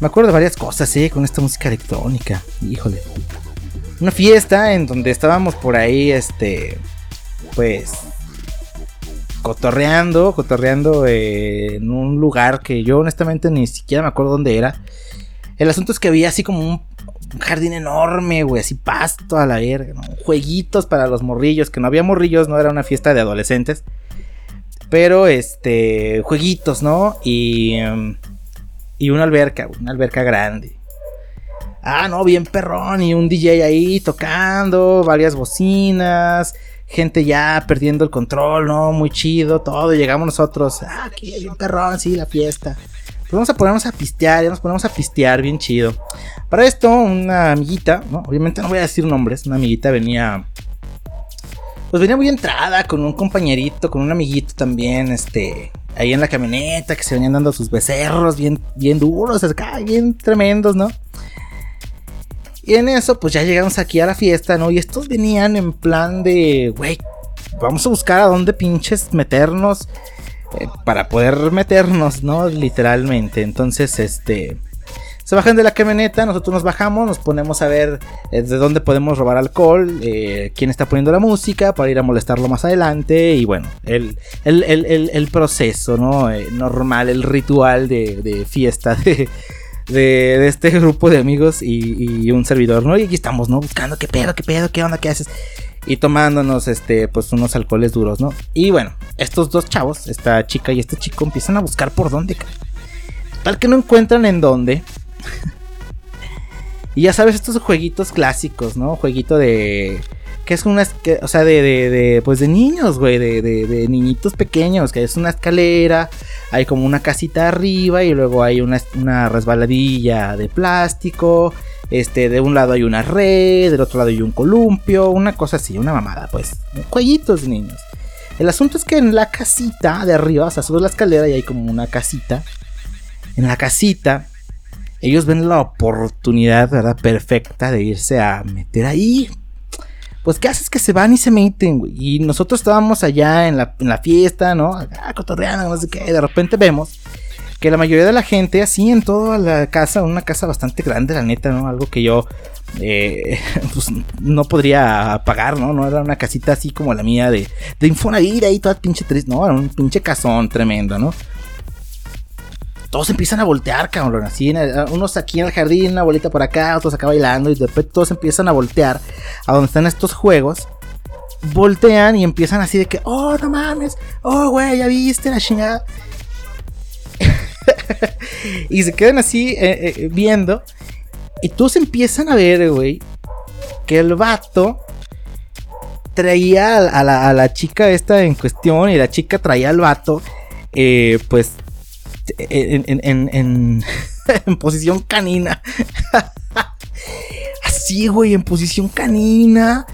Me acuerdo de varias cosas, ¿eh? Con esta música electrónica. Híjole. una fiesta en donde estábamos por ahí, este, pues, cotorreando, cotorreando eh, en un lugar que yo honestamente ni siquiera me acuerdo dónde era. El asunto es que había así como un, jardín enorme, güey, así pasto a la verga, ¿no? Jueguitos para los morrillos, que no había morrillos, no era una fiesta de adolescentes. Pero, este, jueguitos, ¿no? Y, em, y una alberca, una alberca grande. Ah, no, bien perrón. Y un DJ ahí tocando, varias bocinas. Gente ya perdiendo el control, ¿no? Muy chido, todo. llegamos nosotros. Ah, qué bien perrón, sí, la fiesta. Pues vamos a ponernos a pistear, ya nos ponemos a pistear, bien chido. Para esto, una amiguita, ¿no? Obviamente no voy a decir nombres. Una amiguita venía. Pues venía muy entrada con un compañerito, con un amiguito también, este, ahí en la camioneta, que se venían dando sus becerros bien, bien duros, bien tremendos, ¿no? Y en eso, pues ya llegamos aquí a la fiesta, ¿no? Y estos venían en plan de, güey, vamos a buscar a dónde pinches meternos eh, para poder meternos, ¿no? Literalmente. Entonces, este... Se bajan de la camioneta, nosotros nos bajamos, nos ponemos a ver eh, de dónde podemos robar alcohol, eh, quién está poniendo la música para ir a molestarlo más adelante y bueno, el, el, proceso, ¿no? normal, el ritual de, de fiesta de, de, este grupo de amigos y, un servidor, ¿no? Y aquí estamos, ¿no? Buscando qué pedo, qué pedo, qué onda, qué haces. Y tomándonos, este, pues unos alcoholes duros, ¿no? Y bueno, estos dos chavos, esta chica y este chico, empiezan a buscar por dónde. Tal que no encuentran en dónde. y ya sabes, estos jueguitos clásicos, ¿no? Jueguito de que es una, o sea, de, pues de niños, güey, de, de, niñitos pequeños, que es una escalera, hay como una casita arriba y luego hay una, una resbaladilla de plástico, este, de un lado hay una red, del otro lado hay un columpio, una cosa así, una mamada, pues, jueguitos de niños. El asunto es que en la casita de arriba, o sea, subes la escalera y hay como una casita. En la casita, ellos ven la oportunidad, ¿verdad? Perfecta de irse a meter ahí pues ¿qué haces? Que se van y se meten, güey. Y nosotros estábamos allá en la, fiesta, ¿no? Ah, cotorreando, no sé qué. De repente vemos que la mayoría de la gente, así en toda la casa, una casa bastante grande, la neta, ¿no? Algo que yo eh, pues, no podría pagar, ¿no? No era una casita así como la mía de, de Infonavit ahí toda pinche triste, no, era un pinche casón tremendo, ¿no? Todos empiezan a voltear, cabrón. Así, unos aquí en el jardín, una bolita por acá, otros acá bailando. Y de repente todos empiezan a voltear a donde están estos juegos. Voltean y empiezan así de que, oh, no mames, oh, güey, ya viste la chingada. y se quedan así eh, eh, viendo. Y todos empiezan a ver, güey, que el vato traía a la, chica esta en cuestión y la chica traía al vato, eh, pues en, en, posición canina. así, güey, en posición canina.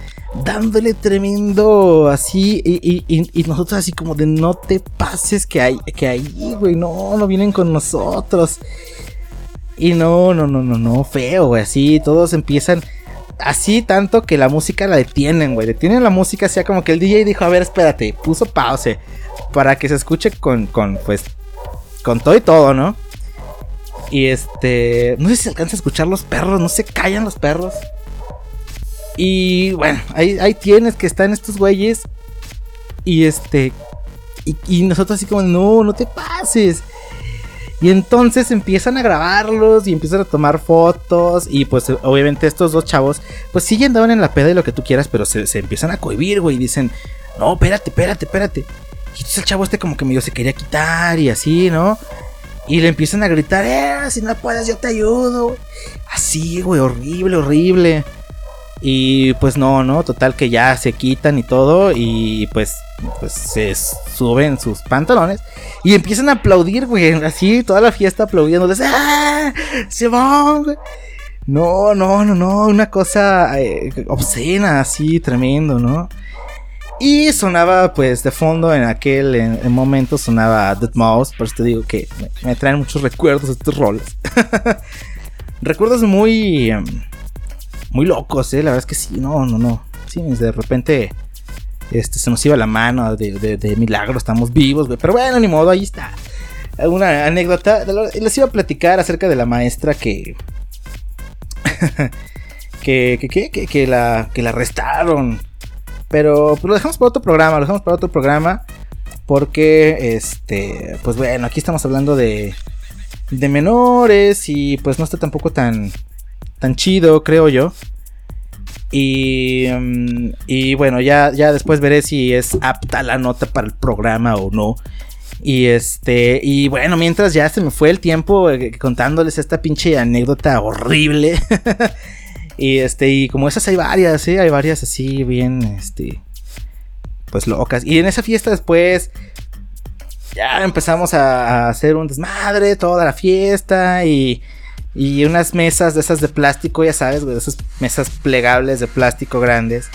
Dándole tremendo así. Y, nosotros así como de no te pases que hay, que ahí, güey. No, no vienen con nosotros. Y no, no, no, no, no, feo, güey. Así todos empiezan así tanto que la música la detienen, güey. Detienen la música, así como que el DJ dijo, a ver, espérate, puso pause. Para que se escuche con, con pues, con todo y todo, ¿no? Y este, no sé si se alcanza a escuchar los perros, no se callan los perros. Y bueno, ahí, tienes que están estos güeyes. Y este, y, nosotros así como, no, no te pases. Y entonces empiezan a grabarlos y empiezan a tomar fotos. Y pues obviamente estos dos chavos, pues sí andaban en la peda y lo que tú quieras, pero se, se empiezan a cohibir, güey. Y dicen, no, espérate, espérate, espérate. Y entonces el chavo este como que medio se quería quitar y así, ¿no? Y le empiezan a gritar, eh, si no puedes yo te ayudo. Así, güey, horrible, horrible. Y pues no, no, total que ya se quitan y todo y pues, pues se suben sus pantalones y empiezan a aplaudir, güey, así toda la fiesta aplaudiendo. ¡Ah! ¡Se van, güey! No, no, no, no, una cosa eh, obscena, así, tremendo, ¿no? Y sonaba, pues, de fondo en aquel momento sonaba Dead Mouse. Por eso te digo que me, traen muchos recuerdos estos roles. recuerdos muy. Em, muy locos, ¿eh? La verdad es que sí, no, no, no. Sí, de repente. Este, se nos iba la mano de, milagro, estamos vivos. Pero bueno, ni modo, ahí está. Una anécdota. Les iba a platicar acerca de la maestra que. que, que, que, que, la, que la arrestaron. Pero pues, lo dejamos para otro programa, lo dejamos para otro programa. Porque, este, pues bueno, aquí estamos hablando de, de menores y pues no está tampoco tan, tan chido, creo yo. Y, mm, y bueno, ya, ya después veré si es apta la nota para el programa o no. Y este, y bueno, mientras ya se me fue el tiempo eh, contándoles esta pinche anécdota horrible. y este, y como esas hay varias, ¿eh? hay varias así bien, este, pues locas. Y en esa fiesta después, ya empezamos a, a hacer un desmadre, toda la fiesta y y unas mesas de esas de plástico, ya sabes, de esas mesas plegables de plástico grandes.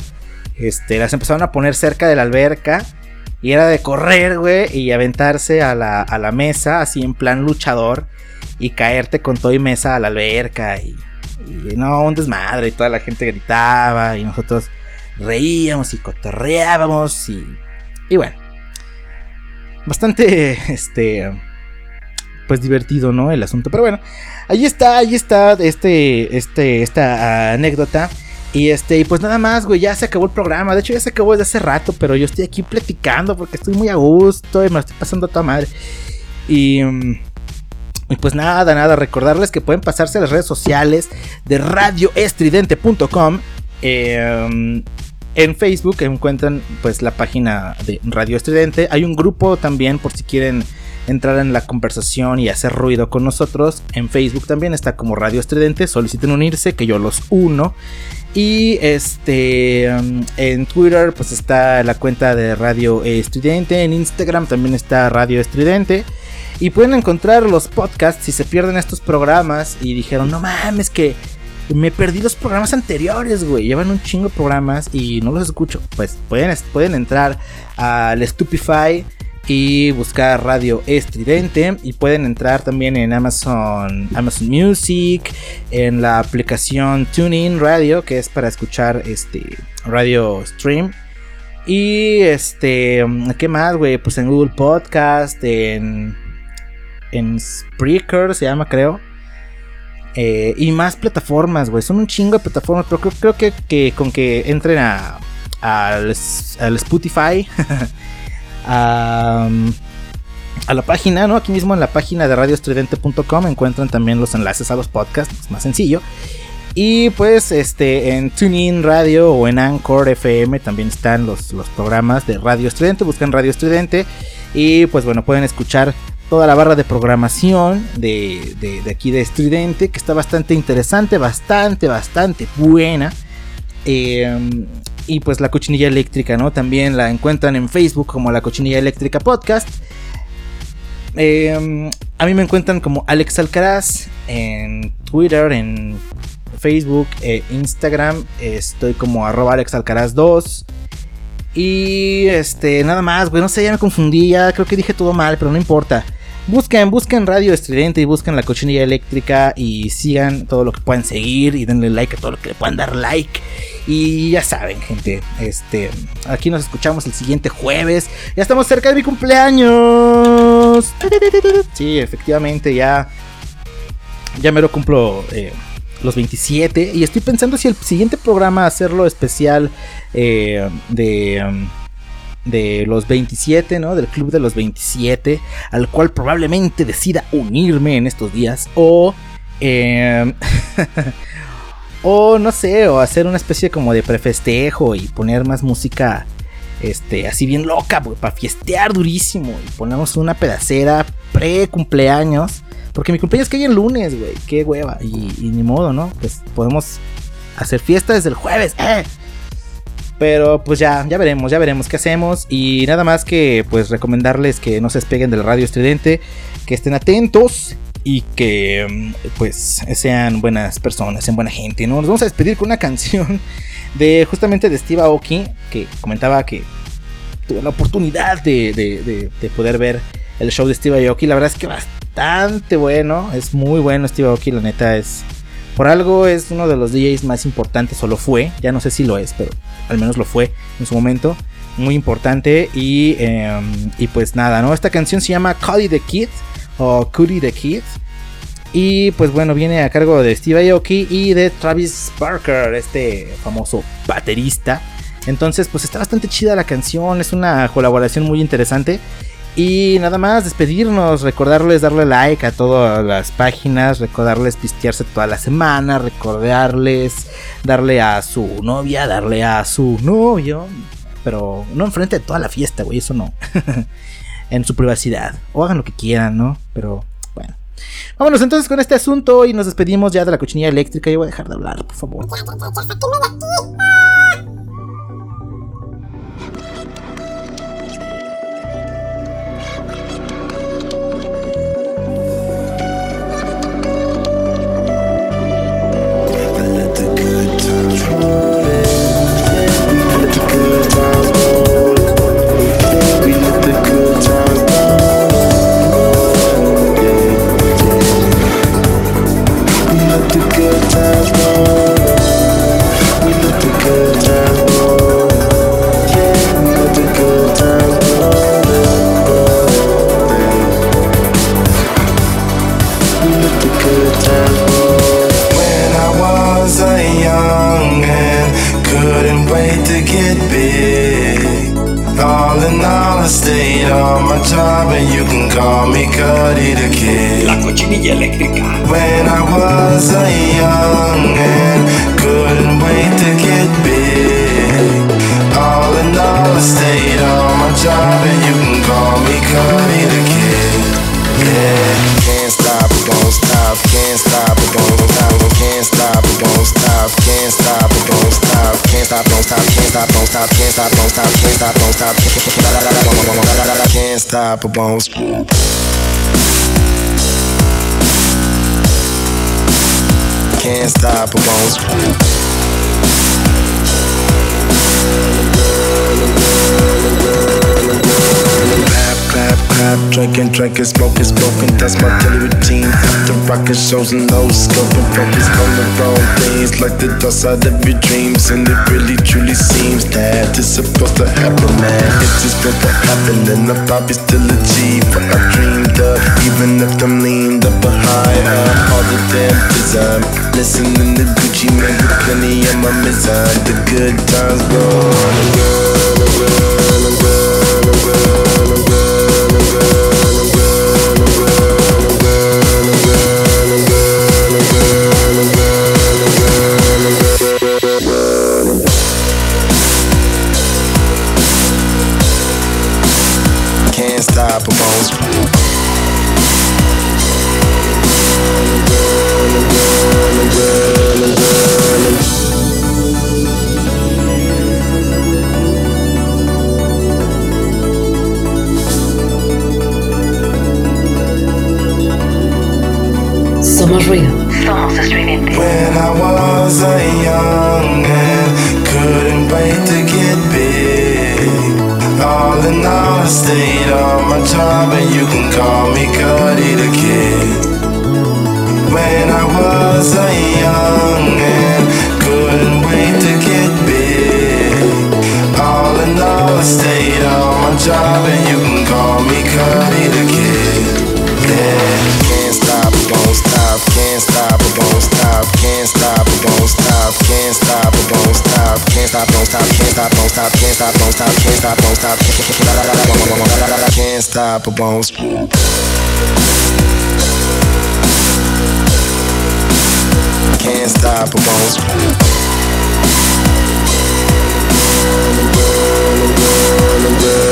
Este, las empezaron a poner cerca de la alberca. Y era de correr, güey, y aventarse a la, a la mesa, así en plan luchador. Y caerte con todo y mesa a la alberca. Y, y no, un desmadre. Y toda la gente gritaba. Y nosotros reíamos y cotorreábamos. Y, y bueno. Bastante, este, pues divertido, ¿no? El asunto. Pero bueno, Ahí está, ahí está este, este, esta anécdota. Y este, y pues nada más, güey, ya se acabó el programa. De hecho, ya se acabó desde hace rato, pero yo estoy aquí platicando porque estoy muy a gusto y me lo estoy pasando a toda madre. Y, mm, y pues nada, nada, recordarles que pueden pasarse a las redes sociales de radioestridente.com. Em, en Facebook encuentran pues la página de Radio Estridente. Hay un grupo también por si quieren entrar en la conversación y hacer ruido con nosotros. En Facebook también está como Radio Estridente. Soliciten unirse, que yo los uno. Y este um, en Twitter pues está la cuenta de Radio Estridente. En Instagram también está Radio Estridente. Y pueden encontrar los podcasts si se pierden estos programas y dijeron, no mames que me perdí los programas anteriores, güey. Llevan un chingo de programas y no los escucho. Pues pueden, pueden entrar al Stupify y buscar Radio Estridente y pueden entrar también en Amazon Amazon Music en la aplicación TuneIn Radio que es para escuchar este radio stream y este qué más güey pues en Google Podcast en en Spreaker se llama creo eh, y más plataformas güey son un chingo de plataformas pero creo, que, que, con que entren a al, Spotify a, la página, ¿no? Aquí mismo en la página de radioestridente.com encuentran también los enlaces a los podcasts, es más sencillo. Y pues este en TuneIn Radio o en Anchor FM también están los, los programas de Radio Estridente, buscan Radio Estridente y pues bueno, pueden escuchar toda la barra de programación de, de, aquí de Estridente, que está bastante interesante, bastante, bastante buena. Eh, y pues la cochinilla eléctrica, ¿no? También la encuentran en Facebook como la cochinilla eléctrica podcast. Em, a mí me encuentran como Alex Alcaraz en Twitter, en Facebook, e Instagram. Estoy como arroba Alex Alcaraz 2. Y este, nada más, güey, no sé, ya me confundí, ya creo que dije todo mal, pero no importa. Busquen, busquen Radio Estridente y busquen la cochinilla eléctrica y sigan todo lo que puedan seguir y denle like a todo lo que le puedan dar like. Y ya saben, gente, este, aquí nos escuchamos el siguiente jueves. Ya estamos cerca de mi cumpleaños. Sí, efectivamente, ya, ya me lo cumplo eh, los 27 y estoy pensando si el siguiente programa hacerlo especial eh, de... De los 27, ¿no? Del club de los 27, al cual probablemente decida unirme en estos días. O... Em, o no sé, o hacer una especie como de prefestejo y poner más música este, así bien loca, para fiestear durísimo. Y ponemos una pedacera pre cumpleaños. Porque mi cumpleaños cae el lunes, güey. Qué hueva. Y, y, ni modo, ¿no? Pues podemos hacer fiesta desde el jueves. ¡Eh! Pero pues ya, ya veremos, ya veremos qué hacemos. Y nada más que pues recomendarles que no se despeguen del radio estridente, que estén atentos y que mm, pues sean buenas personas, sean buena gente. ¿no? Nos vamos a despedir con una canción de justamente de Steve Aoki, que comentaba que tuve la oportunidad de, de, poder ver el show de Steve Aoki. La verdad es que bastante bueno, es muy bueno Steve Aoki, la neta es por algo es uno de los DJs más importantes, o lo fue, ya no sé si lo es, pero al menos lo fue en su momento. Muy importante y, em, y pues nada, ¿no? Esta canción se llama Cuddy the Kid o Cuddy the Kid. Y pues bueno, viene a cargo de Steve Aoki y de Travis Barker, este famoso baterista. Entonces, pues está bastante chida la canción, es una colaboración muy interesante. Y nada más despedirnos, recordarles darle like a todas las páginas, recordarles pistearse toda la semana, recordarles darle a su novia, darle a su novio, pero no enfrente de toda la fiesta, güey, eso no. en su privacidad. O hagan lo que quieran, ¿no? Pero bueno. Vámonos entonces con este asunto y nos despedimos ya de la cochinilla eléctrica. Yo voy a dejar de hablar, por favor. Lamborghini eléctrica. When I was a young and couldn't wait to get big. All in all, I stayed on my job, and you can call me Cuddy the Kid. Yeah, can't stop, it don't stop, can't stop, it don't stop, can't stop, it don't stop, can't stop, it don't stop, can't stop, don't stop, can't stop, don't stop, can't stop, don't stop, can't stop, don't stop, can't stop, it won't stop. can't stop them on. Thank clap, drinking, drinking, smoking, smoking. That's my daily routine. After rocking shows and no scoping, focus on the wrong things, like the dust out of your dreams. And it really truly seems that it's supposed to happen, man. It's just supposed to happen, and I'll probably still achieve what I dreamed of, even if I'm leaned up high up all the damn design. Listening to Gucci Mane with plenty of my mizan. The good times roll, roll, roll, roll, roll, roll. for bones. Can't stop for bones. I'm good, I'm I'm.